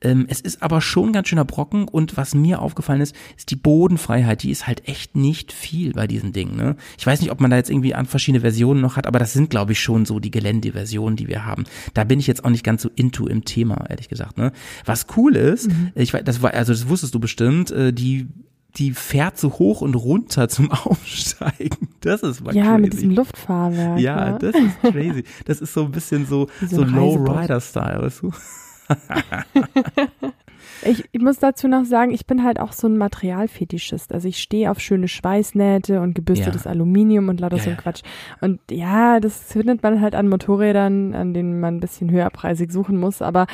Ähm, es ist aber schon ein ganz schöner Brocken und was mir aufgefallen ist, ist die Bodenfreiheit. Die ist halt echt nicht viel bei diesen Dingen. Ne? Ich weiß nicht, ob man da jetzt irgendwie an verschiedene Versionen noch hat, aber das sind, glaube ich, schon so die Geländeversionen, die wir haben. Da bin ich jetzt auch nicht ganz so into im Thema, ehrlich gesagt. Ne? Was cool ist, mhm. ich weiß, das war, also das wusstest du bestimmt, äh, die die fährt so hoch und runter zum Aufsteigen. Das ist mal ja, crazy. mit diesem Luftfahrwerk. Ja, ne? das ist crazy. Das ist so ein bisschen so, so, so Low-Rider-Style, weißt du? ich, ich muss dazu noch sagen, ich bin halt auch so ein Materialfetischist. Also ich stehe auf schöne Schweißnähte und gebürstetes ja. Aluminium und lauter ja, so ein Quatsch. Und ja, das findet man halt an Motorrädern, an denen man ein bisschen höherpreisig suchen muss, aber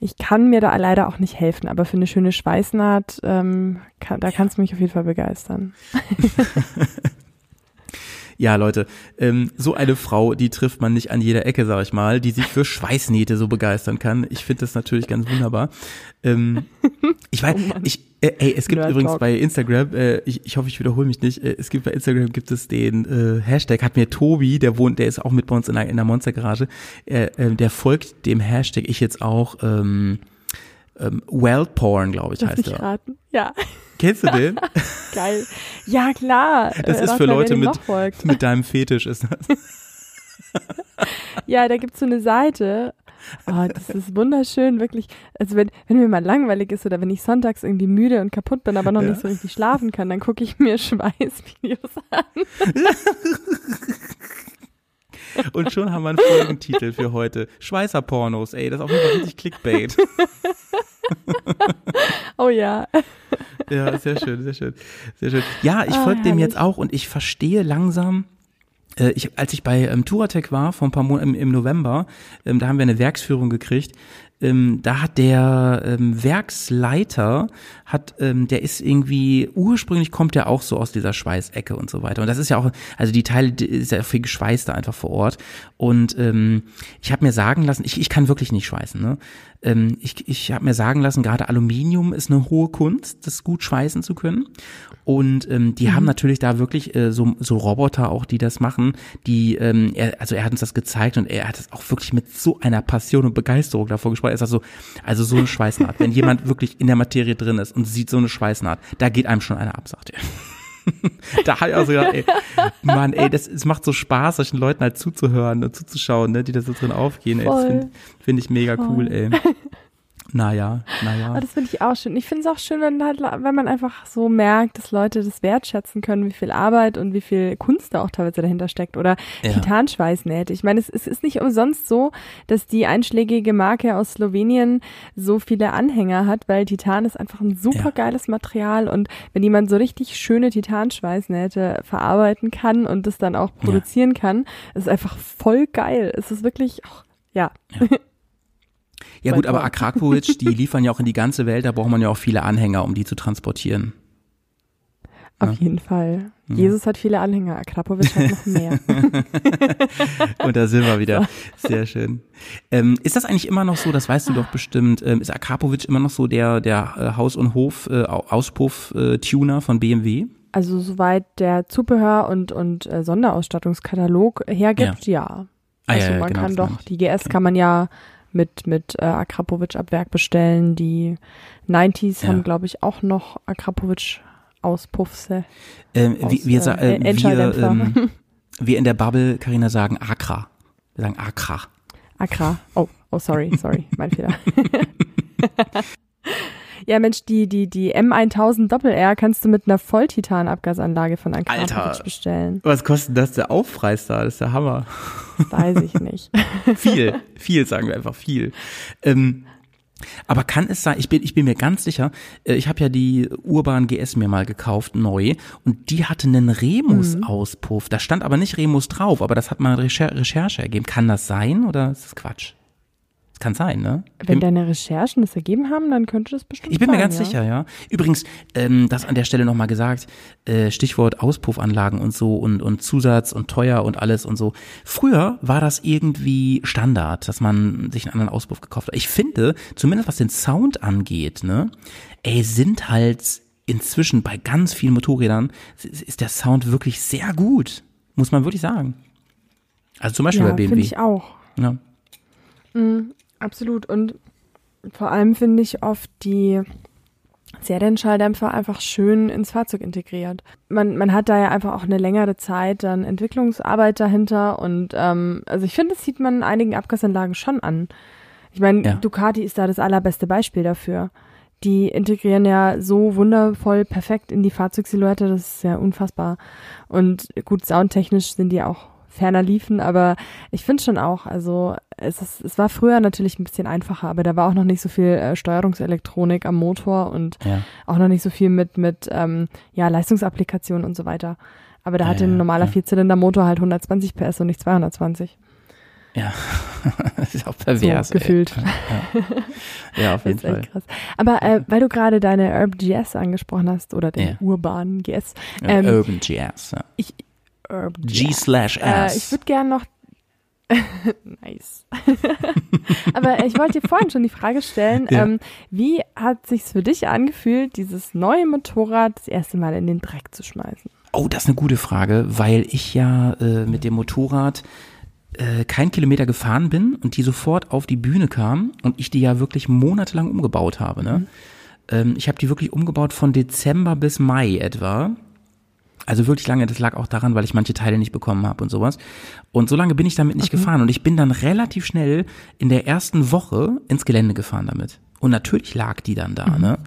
ich kann mir da leider auch nicht helfen, aber für eine schöne Schweißnaht, ähm, kann, da ja. kannst du mich auf jeden Fall begeistern. Ja, Leute, ähm, so eine Frau, die trifft man nicht an jeder Ecke, sag ich mal, die sich für Schweißnähte so begeistern kann. Ich finde das natürlich ganz wunderbar. Ähm, ich weiß, oh ich, äh, ey, es gibt Nerd übrigens Talk. bei Instagram, äh, ich, ich hoffe, ich wiederhole mich nicht, äh, es gibt bei Instagram gibt es den äh, Hashtag, hat mir Tobi, der wohnt, der ist auch mit bei uns in der, in der Monstergarage, äh, äh, der folgt dem Hashtag, ich jetzt auch, ähm, ähm, Porn, glaube ich, Darf heißt er. raten? Ja. Kennst du den? Geil. Ja, klar. Das äh, ist für Leute mit, mit deinem Fetisch, ist das. ja, da gibt's so eine Seite. Oh, das ist wunderschön, wirklich. Also wenn, wenn mir mal langweilig ist oder wenn ich sonntags irgendwie müde und kaputt bin, aber noch ja. nicht so richtig schlafen kann, dann gucke ich mir Schweißvideos an. Und schon haben wir einen Folgentitel für heute. Schweißerpornos, ey, das ist auf jeden Fall richtig Clickbait. oh ja. Ja, sehr schön, sehr schön, sehr schön. Ja, ich ah, folge dem jetzt auch und ich verstehe langsam, äh, ich, als ich bei ähm, Touratec war, vor ein paar Monaten im, im November, ähm, da haben wir eine Werksführung gekriegt ähm, da hat der ähm, Werksleiter, hat, ähm, der ist irgendwie, ursprünglich kommt der auch so aus dieser Schweißecke und so weiter. Und das ist ja auch, also die Teile die ist ja viel geschweißter einfach vor Ort. Und ähm, ich habe mir sagen lassen, ich, ich kann wirklich nicht schweißen, ne? Ähm, ich ich habe mir sagen lassen, gerade Aluminium ist eine hohe Kunst, das gut schweißen zu können. Und ähm, die mhm. haben natürlich da wirklich äh, so, so Roboter auch, die das machen. Die, ähm, er, also er hat uns das gezeigt und er hat es auch wirklich mit so einer Passion und Begeisterung davor gesprochen. Er sagt so, also so eine Schweißnaht. Wenn jemand wirklich in der Materie drin ist und sieht so eine Schweißnaht, da geht einem schon einer ab, sagt er. da habe ich also gedacht, ey, Mann, ey, das, es macht so Spaß, solchen Leuten halt zuzuhören und zuzuschauen, ne, die da so drin aufgehen. Ey, das finde find ich mega Voll. cool, ey. Naja, naja. Aber das finde ich auch schön. Ich finde es auch schön, wenn, halt, wenn man einfach so merkt, dass Leute das wertschätzen können, wie viel Arbeit und wie viel Kunst da auch teilweise dahinter steckt. Oder ja. Titanschweißnähte. Ich meine, es, es ist nicht umsonst so, dass die einschlägige Marke aus Slowenien so viele Anhänger hat, weil Titan ist einfach ein super geiles ja. Material. Und wenn jemand so richtig schöne Titanschweißnähte verarbeiten kann und das dann auch produzieren ja. kann, ist es einfach voll geil. Es ist wirklich, oh, ja. ja. Ja gut, aber Akrapovic, die liefern ja auch in die ganze Welt, da braucht man ja auch viele Anhänger, um die zu transportieren. Auf ja. jeden Fall. Ja. Jesus hat viele Anhänger, Akrapovic hat noch mehr. Und da sind wir wieder. Sehr schön. Ähm, ist das eigentlich immer noch so, das weißt du doch bestimmt, ähm, ist Akrapovic immer noch so der, der äh, Haus- und Hof-Auspuff-Tuner äh, von BMW? Also soweit der Zubehör- und, und äh, Sonderausstattungskatalog hergibt, ja. ja. Ah, also man genau, kann doch, die GS okay. kann man ja mit, mit äh, Akrapovic ab Werk bestellen. Die 90s ja. haben, glaube ich, auch noch Akrapovic Auspuffse. Ähm, aus, wie, wir, äh, äh, wir, ähm, wir in der Bubble, Karina sagen Akra. Wir sagen Akra. Akra. Oh, oh, sorry, sorry, mein Fehler. Ja, Mensch, die, die, die M1000 Doppel-R kannst du mit einer Volltitan-Abgasanlage von Akrapovic bestellen. Was kostet das der Aufpreis da? Das ist der Hammer. Weiß ich nicht. viel, viel sagen wir einfach viel. Ähm, aber kann es sein, ich bin, ich bin mir ganz sicher, äh, ich habe ja die Urban GS mir mal gekauft, neu, und die hatte einen Remus-Auspuff. Da stand aber nicht Remus drauf, aber das hat mal Recher Recherche ergeben. Kann das sein oder ist das Quatsch? Kann sein, ne? Wenn deine Recherchen das ergeben haben, dann könnte das bestimmt Ich bin sein, mir ganz ja. sicher, ja. Übrigens, ähm, das an der Stelle nochmal gesagt, äh, Stichwort Auspuffanlagen und so und, und Zusatz und teuer und alles und so. Früher war das irgendwie Standard, dass man sich einen anderen Auspuff gekauft hat. Ich finde, zumindest was den Sound angeht, ne, ey, sind halt inzwischen bei ganz vielen Motorrädern ist der Sound wirklich sehr gut. Muss man wirklich sagen. Also zum Beispiel ja, bei BMW. Finde ich auch. Ja. Absolut. Und vor allem finde ich oft die Serienschalldämpfer einfach schön ins Fahrzeug integriert. Man, man hat da ja einfach auch eine längere Zeit dann Entwicklungsarbeit dahinter und ähm, also ich finde, das sieht man in einigen Abgasanlagen schon an. Ich meine, ja. Ducati ist da das allerbeste Beispiel dafür. Die integrieren ja so wundervoll perfekt in die Fahrzeugsilhouette, das ist ja unfassbar. Und gut, soundtechnisch sind die auch ferner liefen, aber ich finde schon auch, also es, ist, es war früher natürlich ein bisschen einfacher, aber da war auch noch nicht so viel äh, Steuerungselektronik am Motor und ja. auch noch nicht so viel mit, mit ähm, ja, Leistungsapplikationen und so weiter. Aber da ja, hatte ein normaler ja. Vierzylinder-Motor halt 120 PS und nicht 220. Ja, das ist auch pervers. So, gefühlt. Ja. ja. auf jeden Fall. Krass. Aber äh, weil du gerade deine Urban GS angesprochen hast oder den urbanen GS. Ähm, Urban GS. Ja. Ich, Urban G slash S. Äh, ich würde gerne noch nice. Aber ich wollte dir vorhin schon die Frage stellen, ja. ähm, wie hat sich's für dich angefühlt, dieses neue Motorrad das erste Mal in den Dreck zu schmeißen? Oh, das ist eine gute Frage, weil ich ja äh, mit dem Motorrad äh, kein Kilometer gefahren bin und die sofort auf die Bühne kam und ich die ja wirklich monatelang umgebaut habe. Ne? Mhm. Ähm, ich habe die wirklich umgebaut von Dezember bis Mai etwa also wirklich lange, das lag auch daran, weil ich manche Teile nicht bekommen habe und sowas. Und so lange bin ich damit nicht okay. gefahren. Und ich bin dann relativ schnell in der ersten Woche ins Gelände gefahren damit. Und natürlich lag die dann da, mhm. ne?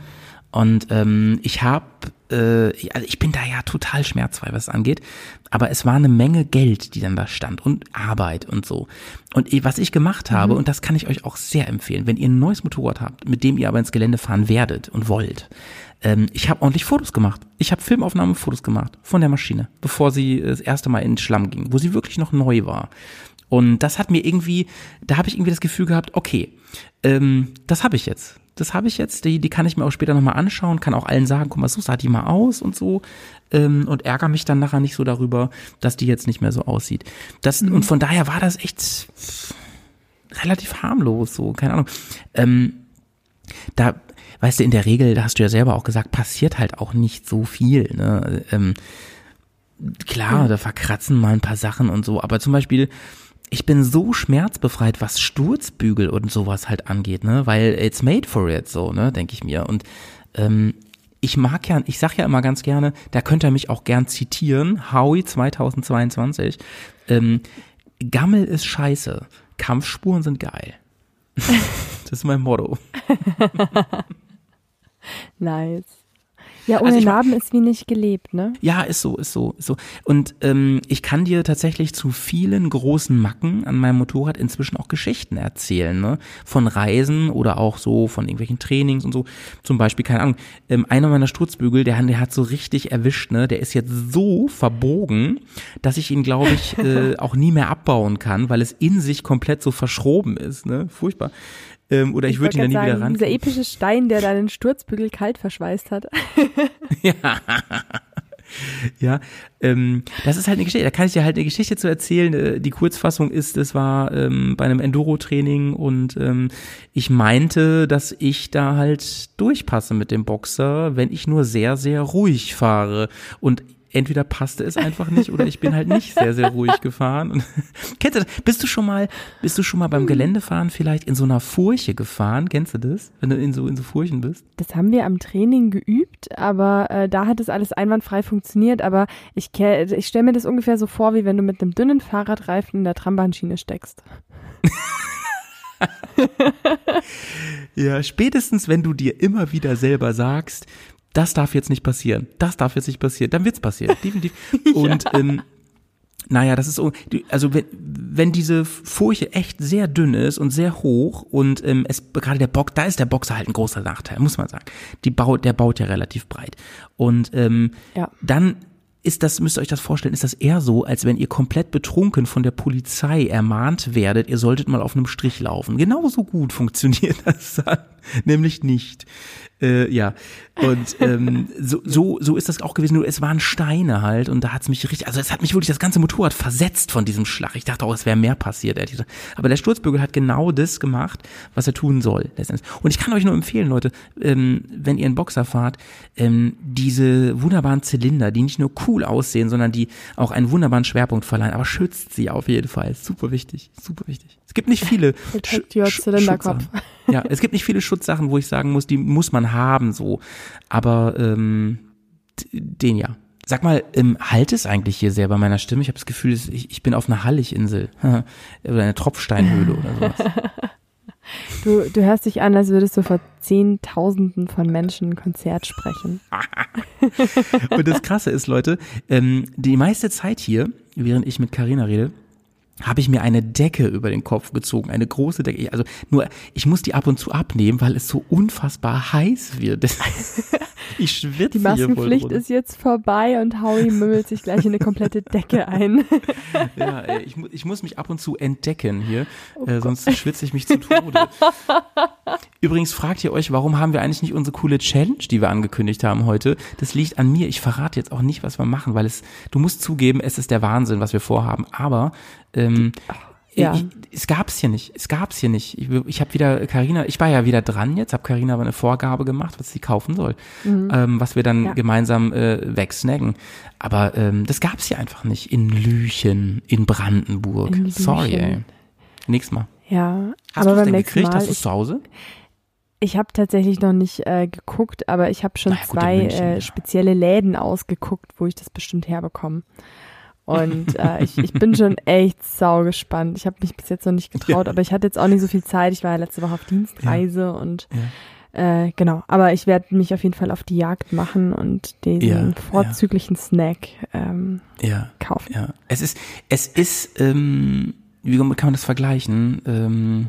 Und ähm, ich habe, äh, also ich bin da ja total schmerzfrei, was es angeht, aber es war eine Menge Geld, die dann da stand und Arbeit und so. Und was ich gemacht habe, mhm. und das kann ich euch auch sehr empfehlen, wenn ihr ein neues Motorrad habt, mit dem ihr aber ins Gelände fahren werdet und wollt, ähm, ich habe ordentlich Fotos gemacht. Ich habe Filmaufnahmen Fotos gemacht von der Maschine, bevor sie das erste Mal in den Schlamm ging, wo sie wirklich noch neu war. Und das hat mir irgendwie, da habe ich irgendwie das Gefühl gehabt, okay, ähm, das habe ich jetzt. Das habe ich jetzt, die, die kann ich mir auch später nochmal anschauen, kann auch allen sagen, guck mal, so sah die mal aus und so. Ähm, und ärgere mich dann nachher nicht so darüber, dass die jetzt nicht mehr so aussieht. Das, mhm. Und von daher war das echt relativ harmlos, so, keine Ahnung. Ähm, da, weißt du, in der Regel, da hast du ja selber auch gesagt, passiert halt auch nicht so viel. Ne? Ähm, klar, da verkratzen mal ein paar Sachen und so, aber zum Beispiel, ich bin so schmerzbefreit, was Sturzbügel und sowas halt angeht, ne? Weil it's made for it, so, ne, denke ich mir. Und ähm, ich mag ja, ich sag ja immer ganz gerne, da könnt ihr mich auch gern zitieren, Howie 2022. Ähm, Gammel ist scheiße, Kampfspuren sind geil. das ist mein Motto. nice. Ja, ohne also Narben ist wie nicht gelebt, ne? Ja, ist so, ist so, ist so. Und ähm, ich kann dir tatsächlich zu vielen großen Macken an meinem Motorrad inzwischen auch Geschichten erzählen, ne? Von Reisen oder auch so von irgendwelchen Trainings und so. Zum Beispiel, keine Ahnung, ähm, einer meiner Sturzbügel, der, der hat so richtig erwischt, ne? Der ist jetzt so verbogen, dass ich ihn, glaube ich, äh, auch nie mehr abbauen kann, weil es in sich komplett so verschroben ist, ne? Furchtbar. Ähm, oder ich, ich würde ihn dann nie sagen, wieder ran. Dieser epische Stein, der deinen Sturzbügel kalt verschweißt hat. ja. Ja, ähm, das ist halt eine Geschichte. Da kann ich dir halt eine Geschichte zu erzählen. Äh, die Kurzfassung ist, es war ähm, bei einem Enduro-Training und ähm, ich meinte, dass ich da halt durchpasse mit dem Boxer, wenn ich nur sehr, sehr ruhig fahre. Und entweder passte es einfach nicht oder ich bin halt nicht sehr, sehr ruhig gefahren. Kennst du das? Bist du schon mal, bist du schon mal beim Geländefahren vielleicht in so einer Furche gefahren? Kennst du das? Wenn du in so, in so Furchen bist? Das haben wir am Training geübt, aber äh, da hat es alles einwandfrei funktioniert. Aber ich, ich stelle mir das ungefähr so vor, wie wenn du mit einem dünnen Fahrradreifen in der Trambahnschiene steckst. ja, spätestens wenn du dir immer wieder selber sagst, das darf jetzt nicht passieren, das darf jetzt nicht passieren, dann wird's passieren, definitiv. Und ja. ähm, naja, das ist so, also wenn, wenn diese Furche echt sehr dünn ist und sehr hoch und ähm, es gerade der Bock, da ist der Boxer halt ein großer Nachteil, muss man sagen. Die baut, der baut ja relativ breit. Und ähm, ja. dann ist das, müsst ihr euch das vorstellen, ist das eher so, als wenn ihr komplett betrunken von der Polizei ermahnt werdet, ihr solltet mal auf einem Strich laufen. Genauso gut funktioniert das dann, nämlich nicht. Äh, ja, und ähm, so, so, so ist das auch gewesen. Nur es waren Steine halt und da hat's mich richtig, also es hat mich wirklich das ganze Motorrad versetzt von diesem Schlag. Ich dachte auch, es wäre mehr passiert. Ehrlich gesagt. Aber der Sturzbügel hat genau das gemacht, was er tun soll. Und ich kann euch nur empfehlen, Leute, ähm, wenn ihr einen Boxer fahrt, ähm, diese wunderbaren Zylinder, die nicht nur cool aussehen, sondern die auch einen wunderbaren Schwerpunkt verleihen, aber schützt sie auf jeden Fall. Super wichtig, super wichtig. Es gibt nicht viele. Protect your Zylinderkopf. ja, es gibt nicht viele Schutzsachen, wo ich sagen muss, die muss man haben, so. Aber ähm, den ja. Sag mal, ähm, halt es eigentlich hier sehr bei meiner Stimme? Ich habe das Gefühl, ich, ich bin auf einer Halliginsel oder einer Tropfsteinhöhle oder sowas. Du, du hörst dich an, als würdest du vor Zehntausenden von Menschen ein Konzert sprechen. Und das Krasse ist, Leute, ähm, die meiste Zeit hier, während ich mit Karina rede, habe ich mir eine Decke über den Kopf gezogen, eine große Decke. Also nur, ich muss die ab und zu abnehmen, weil es so unfassbar heiß wird. ich schwitze Die Maskenpflicht ist jetzt vorbei und Howie mümmelt sich gleich in eine komplette Decke ein. ja, ich, ich muss mich ab und zu entdecken hier, oh äh, sonst schwitze ich mich zu Tode. Übrigens fragt ihr euch, warum haben wir eigentlich nicht unsere coole Challenge, die wir angekündigt haben heute? Das liegt an mir. Ich verrate jetzt auch nicht, was wir machen, weil es, du musst zugeben, es ist der Wahnsinn, was wir vorhaben. Aber ähm, ja. Ich, es gab's hier nicht. Es gab's hier nicht. Ich, ich habe wieder Karina. Ich war ja wieder dran jetzt. Habe Karina aber eine Vorgabe gemacht, was sie kaufen soll, mhm. ähm, was wir dann ja. gemeinsam äh, wegsnacken. Aber ähm, das gab's hier einfach nicht in Lüchen, in Brandenburg. In Sorry. Ey. Nächstes Mal. Ja. Hast aber du beim nächsten gekriegt? Mal. Hast du zu Hause? Ich habe tatsächlich noch nicht äh, geguckt, aber ich habe schon naja, zwei München, äh, spezielle Läden ausgeguckt, wo ich das bestimmt herbekomme. Und äh, ich, ich bin schon echt sau gespannt. Ich habe mich bis jetzt noch nicht getraut, ja. aber ich hatte jetzt auch nicht so viel Zeit. Ich war ja letzte Woche auf Dienstreise ja. und ja. Äh, genau. Aber ich werde mich auf jeden Fall auf die Jagd machen und den vorzüglichen Snack ähm, kaufen. Ja. Es ist, es ist, ähm, wie kann man das vergleichen? Ähm,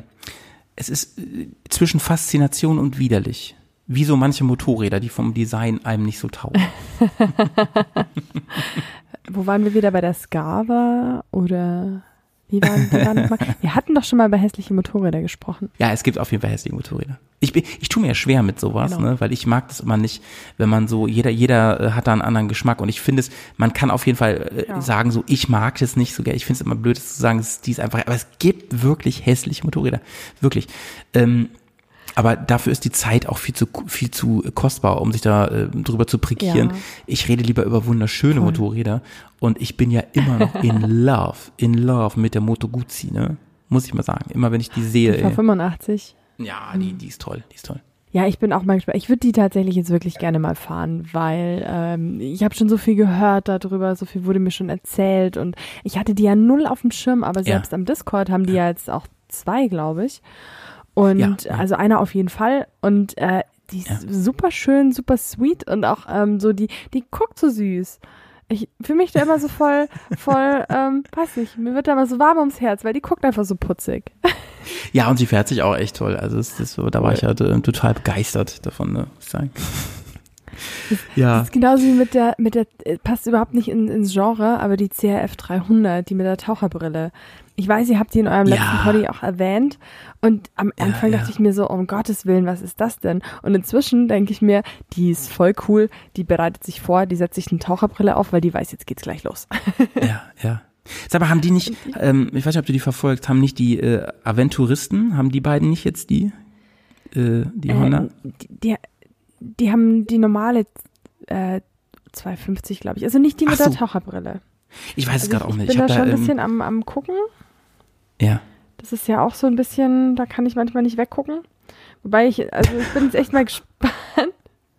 es ist äh, zwischen Faszination und widerlich. Wie so manche Motorräder, die vom Design einem nicht so taugen. wo waren wir wieder bei der Skava oder wie waren wir da nochmal? Wir hatten doch schon mal über hässliche Motorräder gesprochen. Ja, es gibt auf jeden Fall hässliche Motorräder. Ich, bin, ich tue mir ja schwer mit sowas, genau. ne, weil ich mag das immer nicht, wenn man so, jeder, jeder äh, hat da einen anderen Geschmack und ich finde es, man kann auf jeden Fall äh, ja. sagen, so, ich mag das nicht so gerne. Ich finde es immer blöd, das zu sagen, die ist einfach, aber es gibt wirklich hässliche Motorräder. Wirklich. Ähm, aber dafür ist die Zeit auch viel zu viel zu kostbar, um sich da äh, drüber zu prekieren. Ja. Ich rede lieber über wunderschöne Voll. Motorräder und ich bin ja immer noch in love, in love mit der Moto Guzzi, ne? Muss ich mal sagen. Immer wenn ich die sehe. Die 85. Ja, die, die ist toll, die ist toll. Ja, ich bin auch mal gespannt. Ich würde die tatsächlich jetzt wirklich gerne mal fahren, weil ähm, ich habe schon so viel gehört darüber, so viel wurde mir schon erzählt und ich hatte die ja null auf dem Schirm, aber selbst ja. am Discord haben die ja jetzt auch zwei, glaube ich. Und ja, ja. also einer auf jeden Fall. Und äh, die ist ja. super schön, super sweet und auch ähm, so, die, die guckt so süß. Ich fühle mich da immer so voll, voll, ähm, weiß nicht, mir wird da immer so warm ums Herz, weil die guckt einfach so putzig. Ja, und sie fährt sich auch echt toll. Also das, das, da war ich halt äh, total begeistert davon, ne, muss ich sagen. Das, ja. Das ist genauso wie mit der, mit der, äh, passt überhaupt nicht in, ins Genre, aber die CRF 300, die mit der Taucherbrille. Ich weiß, ihr habt die in eurem ja. letzten Poddy auch erwähnt. Und am Anfang ja, ja. dachte ich mir so, um Gottes Willen, was ist das denn? Und inzwischen denke ich mir, die ist voll cool, die bereitet sich vor, die setzt sich eine Taucherbrille auf, weil die weiß, jetzt geht's gleich los. ja, ja. Sag mal, haben die nicht, ähm, ich weiß nicht, ob du die verfolgt, haben nicht die äh, Aventuristen, haben die beiden nicht jetzt die, äh, die äh, Honda? Die, die, die, haben die normale äh, 250, glaube ich. Also nicht die mit so. der Taucherbrille. Ich weiß es also gerade auch nicht. Ich bin da schon ein bisschen am, am gucken. Ja. Das ist ja auch so ein bisschen, da kann ich manchmal nicht weggucken. Wobei ich, also ich bin jetzt echt mal gespannt.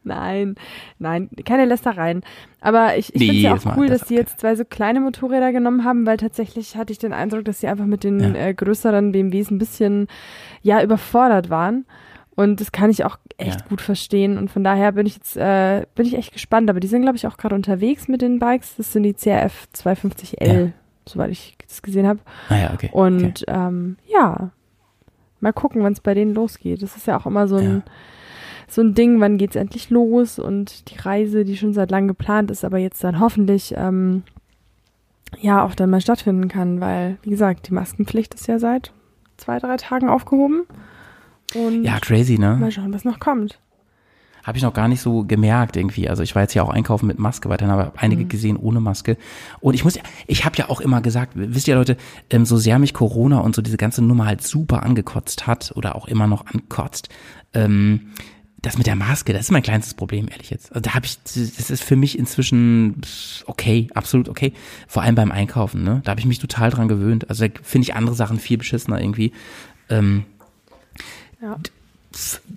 Nein, nein, keine Lästereien. Aber ich, ich nee, finde es ja auch cool, das dass die okay. jetzt zwei so kleine Motorräder genommen haben, weil tatsächlich hatte ich den Eindruck, dass sie einfach mit den ja. äh, größeren BMWs ein bisschen, ja, überfordert waren. Und das kann ich auch echt ja. gut verstehen. Und von daher bin ich jetzt, äh, bin ich echt gespannt. Aber die sind, glaube ich, auch gerade unterwegs mit den Bikes. Das sind die CRF 250L, ja. soweit ich das gesehen habe. Ah ja, okay. Und okay. Ähm, ja, mal gucken, wann es bei denen losgeht. Das ist ja auch immer so ein, ja. so ein Ding, wann geht's endlich los? Und die Reise, die schon seit langem geplant ist, aber jetzt dann hoffentlich ähm, ja auch dann mal stattfinden kann, weil, wie gesagt, die Maskenpflicht ist ja seit zwei, drei Tagen aufgehoben. Und ja, crazy, ne? Mal schauen, was noch kommt. Habe ich noch gar nicht so gemerkt irgendwie. Also ich war jetzt ja auch einkaufen mit Maske weiterhin, aber einige mhm. gesehen ohne Maske. Und ich muss, ich habe ja auch immer gesagt, wisst ihr Leute, ähm, so sehr mich Corona und so diese ganze Nummer halt super angekotzt hat oder auch immer noch ankotzt, ähm, das mit der Maske, das ist mein kleinstes Problem, ehrlich jetzt. Also da habe ich, das ist für mich inzwischen okay, absolut okay. Vor allem beim Einkaufen, ne? Da habe ich mich total dran gewöhnt. Also da finde ich andere Sachen viel beschissener irgendwie. Ähm, ja.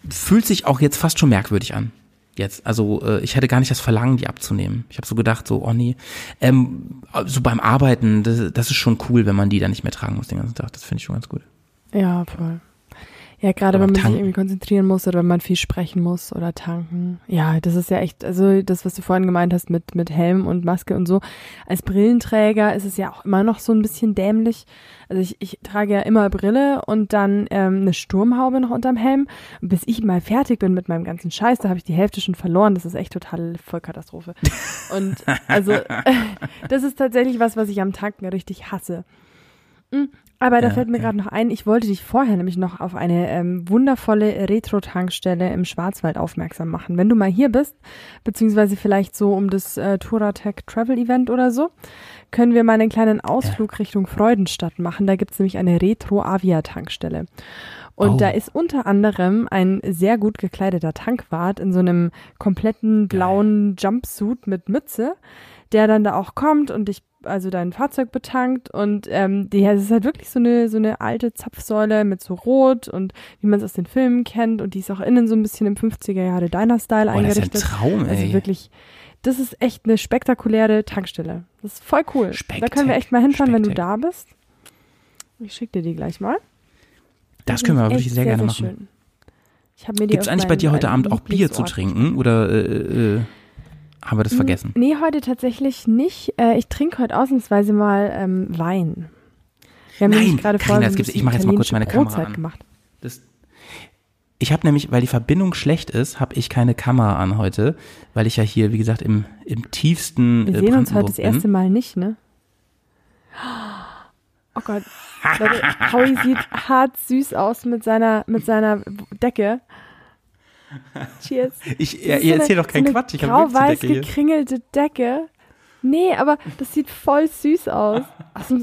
fühlt sich auch jetzt fast schon merkwürdig an. Jetzt, also äh, ich hätte gar nicht das Verlangen, die abzunehmen. Ich habe so gedacht, so, oh nee. Ähm, so beim Arbeiten, das, das ist schon cool, wenn man die dann nicht mehr tragen muss den ganzen Tag. Das finde ich schon ganz gut. Ja, voll. Ja, gerade wenn man tanken. sich irgendwie konzentrieren muss oder wenn man viel sprechen muss oder tanken. Ja, das ist ja echt, also das, was du vorhin gemeint hast mit, mit Helm und Maske und so. Als Brillenträger ist es ja auch immer noch so ein bisschen dämlich. Also ich, ich trage ja immer Brille und dann ähm, eine Sturmhaube noch unterm Helm. Und bis ich mal fertig bin mit meinem ganzen Scheiß, da habe ich die Hälfte schon verloren. Das ist echt total Vollkatastrophe. Und also das ist tatsächlich was, was ich am Tanken richtig hasse. Aber da Ja, fällt mir ja. gerade noch ein, ich wollte dich vorher nämlich noch auf eine ähm, wundervolle Retro-Tankstelle im Schwarzwald aufmerksam machen. Wenn du mal hier bist, beziehungsweise vielleicht so um das äh, Touratech Travel Event oder so, können wir mal einen kleinen Ausflug Richtung Freudenstadt machen. Da gibt's nämlich eine Retro-Avia-Tankstelle. Und Oh. da ist unter anderem ein sehr gut gekleideter Tankwart in so einem kompletten blauen Jumpsuit mit Mütze, der dann da auch kommt und dich also dein Fahrzeug betankt und ähm, die, es ist halt wirklich so eine so eine alte Zapfsäule mit so Rot und wie man es aus den Filmen kennt und die ist auch innen so ein bisschen im 50er Jahre Diner-Style Boah, das ist ein eingerichtet. Traum, ey. Also wirklich, das ist echt eine spektakuläre Tankstelle. Das ist voll cool. Da können wir echt mal hinfahren, wenn du Spektak. da bist. Ich schicke dir die gleich mal. das können wir aber wirklich echt sehr, gerne machen. schön. Ich Gibt es eigentlich bei dir heute Abend auch Bier zu trinken oder äh, äh, haben wir das vergessen? Nee, heute tatsächlich nicht. Äh, ich trinke heute ausnahmsweise mal ähm, Wein. Wir haben Nein, nämlich gerade Carina, so ich bisschen mach jetzt mal kurz meine Kamera Brotzeit an. gemacht. Das, ich habe nämlich, weil die Verbindung schlecht ist, habe ich keine Kamera an heute, weil ich ja hier, wie gesagt, im, im tiefsten Wir äh, sehen uns heute das erste. Mal nicht, ne? Oh Gott. Leute, Howie sieht hart süß aus mit seiner, mit seiner Decke. Cheers. Ich, ja, ihr so erzählt eine- doch keinen so Quatsch, ich habe Grau-weiß die Decke gekringelte Decke. Nee, aber das sieht voll süß aus.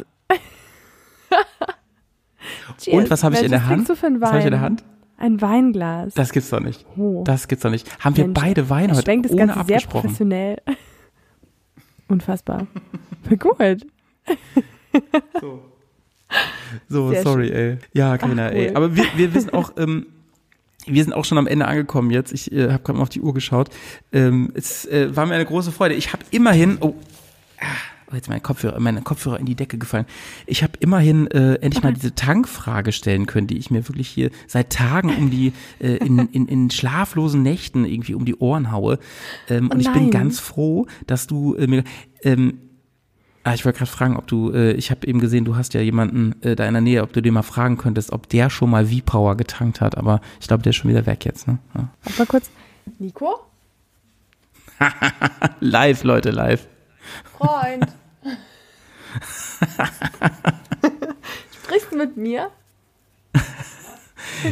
Cheers. Und was habe ich in der Hand? du für einen Wein? Was habe ich in der Hand? Ein Weinglas. Das gibt's doch nicht. oh. Das gibt's doch nicht. Haben wir Mensch, beide Wein heute schwenkt das ohne Ganze sehr abgesprochen? professionell. Unfassbar. Gut. So, Sehr sorry, ey. Ja, keiner, ey. Aber wir, wir wissen auch, ähm, wir sind auch schon am Ende angekommen jetzt. Ich äh, habe gerade mal auf die Uhr geschaut. Ähm, es äh, war mir eine große Freude. Ich habe immerhin, oh, ah, oh, jetzt mein Kopfhörer, meine Kopfhörer in die Decke gefallen. Ich habe immerhin äh, endlich mal diese Tankfrage stellen können, die ich mir wirklich hier seit Tagen um die äh, in, in, in schlaflosen Nächten irgendwie um die Ohren haue. Ähm, Oh und ich bin ganz froh, dass du äh, mir ähm, Ah, ich wollte gerade fragen, ob du, äh, ich habe eben gesehen, du hast ja jemanden äh, da in der Nähe, ob du den mal fragen könntest, ob der schon mal V-Power getankt hat, aber ich glaube, der ist schon wieder weg jetzt, ne? Ja. Warte mal kurz. Nico? Live, Leute, live. Freund. Sprichst du mit mir?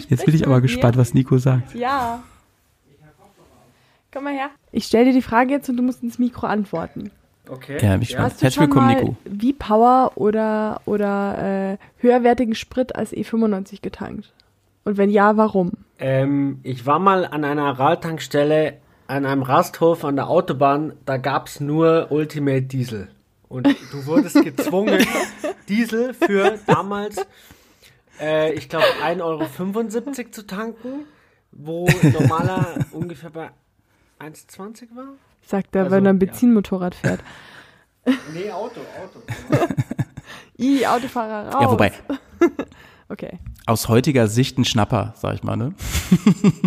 Jetzt bin ich aber gespannt, was Nico sagt. Ja. Komm mal her. Ich stelle dir die Frage jetzt und du musst ins Mikro antworten. Okay. Ja, bin du Herzlich schon willkommen, mal Nico. wie Power oder, oder äh, höherwertigen Sprit als E95 getankt? Und wenn ja, warum? Ähm, ich war mal an einer Radtankstelle an einem Rasthof an der Autobahn, da gab's nur Ultimate Diesel. Und du wurdest gezwungen, Diesel für damals, äh, ich glaube, 1,75 Euro zu tanken, wo normaler ungefähr bei 1,20 war? Sagt er, Also, wenn er ein ja. Benzinmotorrad fährt. Nee, Auto, Auto. I, Autofahrer raus. Ja, wobei, Okay. aus heutiger Sicht ein Schnapper, sag ich mal, ne?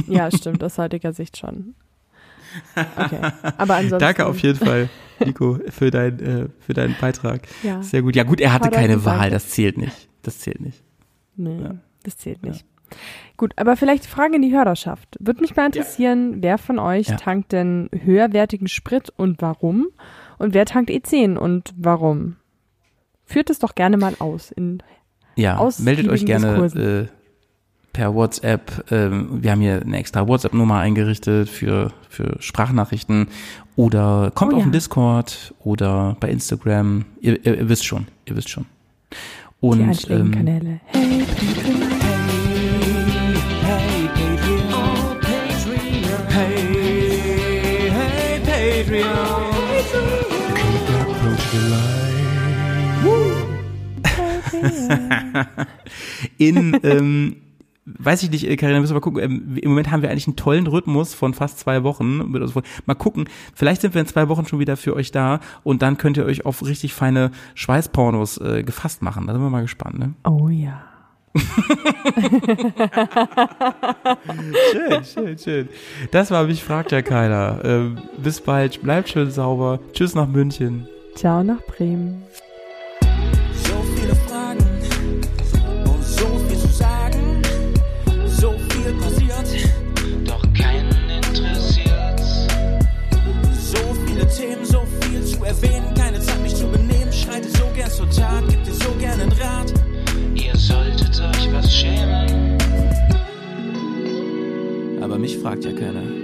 Ja, stimmt, aus heutiger Sicht schon. Okay. Aber ansonsten. Danke auf jeden Fall, Nico, für, dein, äh, für deinen Beitrag. Ja. Sehr gut. Ja gut, er hatte keine Wahl, das zählt nicht. Das zählt nicht. Nee, Ja. das zählt nicht. Gut, aber vielleicht Frage in die Hörerschaft. Würde mich mal interessieren, wer von euch Ja. tankt denn höherwertigen Sprit und warum? Und wer tankt E10 und warum? Führt es doch gerne mal aus. In, Ja, meldet euch gerne äh, per WhatsApp. Ähm, wir haben hier eine extra WhatsApp-Nummer eingerichtet für, für Sprachnachrichten. Oder kommt Oh auf ja. den Discord oder bei Instagram. Ihr, ihr, ihr wisst schon, ihr wisst schon. Und die ähm, Kanäle. Hey, in, ähm, weiß ich nicht, Karina, müssen wir mal gucken. Ähm, Im Moment haben wir eigentlich einen tollen Rhythmus von fast zwei Wochen. Mal gucken, vielleicht sind wir in zwei Wochen schon wieder für euch da und dann könnt ihr euch auf richtig feine Schweißpornos äh, gefasst machen. Da sind wir mal gespannt. Ne? Oh ja. schön, schön, schön. Das war mich fragt ja keiner. Ähm, bis bald, bleibt schön sauber. Tschüss nach München. Ciao nach Bremen. Zu erwähnen. Keine Zeit, mich zu benehmen. Schreite so gern zur Tat, gib dir so gern einen Rat. Ihr solltet euch was schämen. Aber mich fragt ja keiner.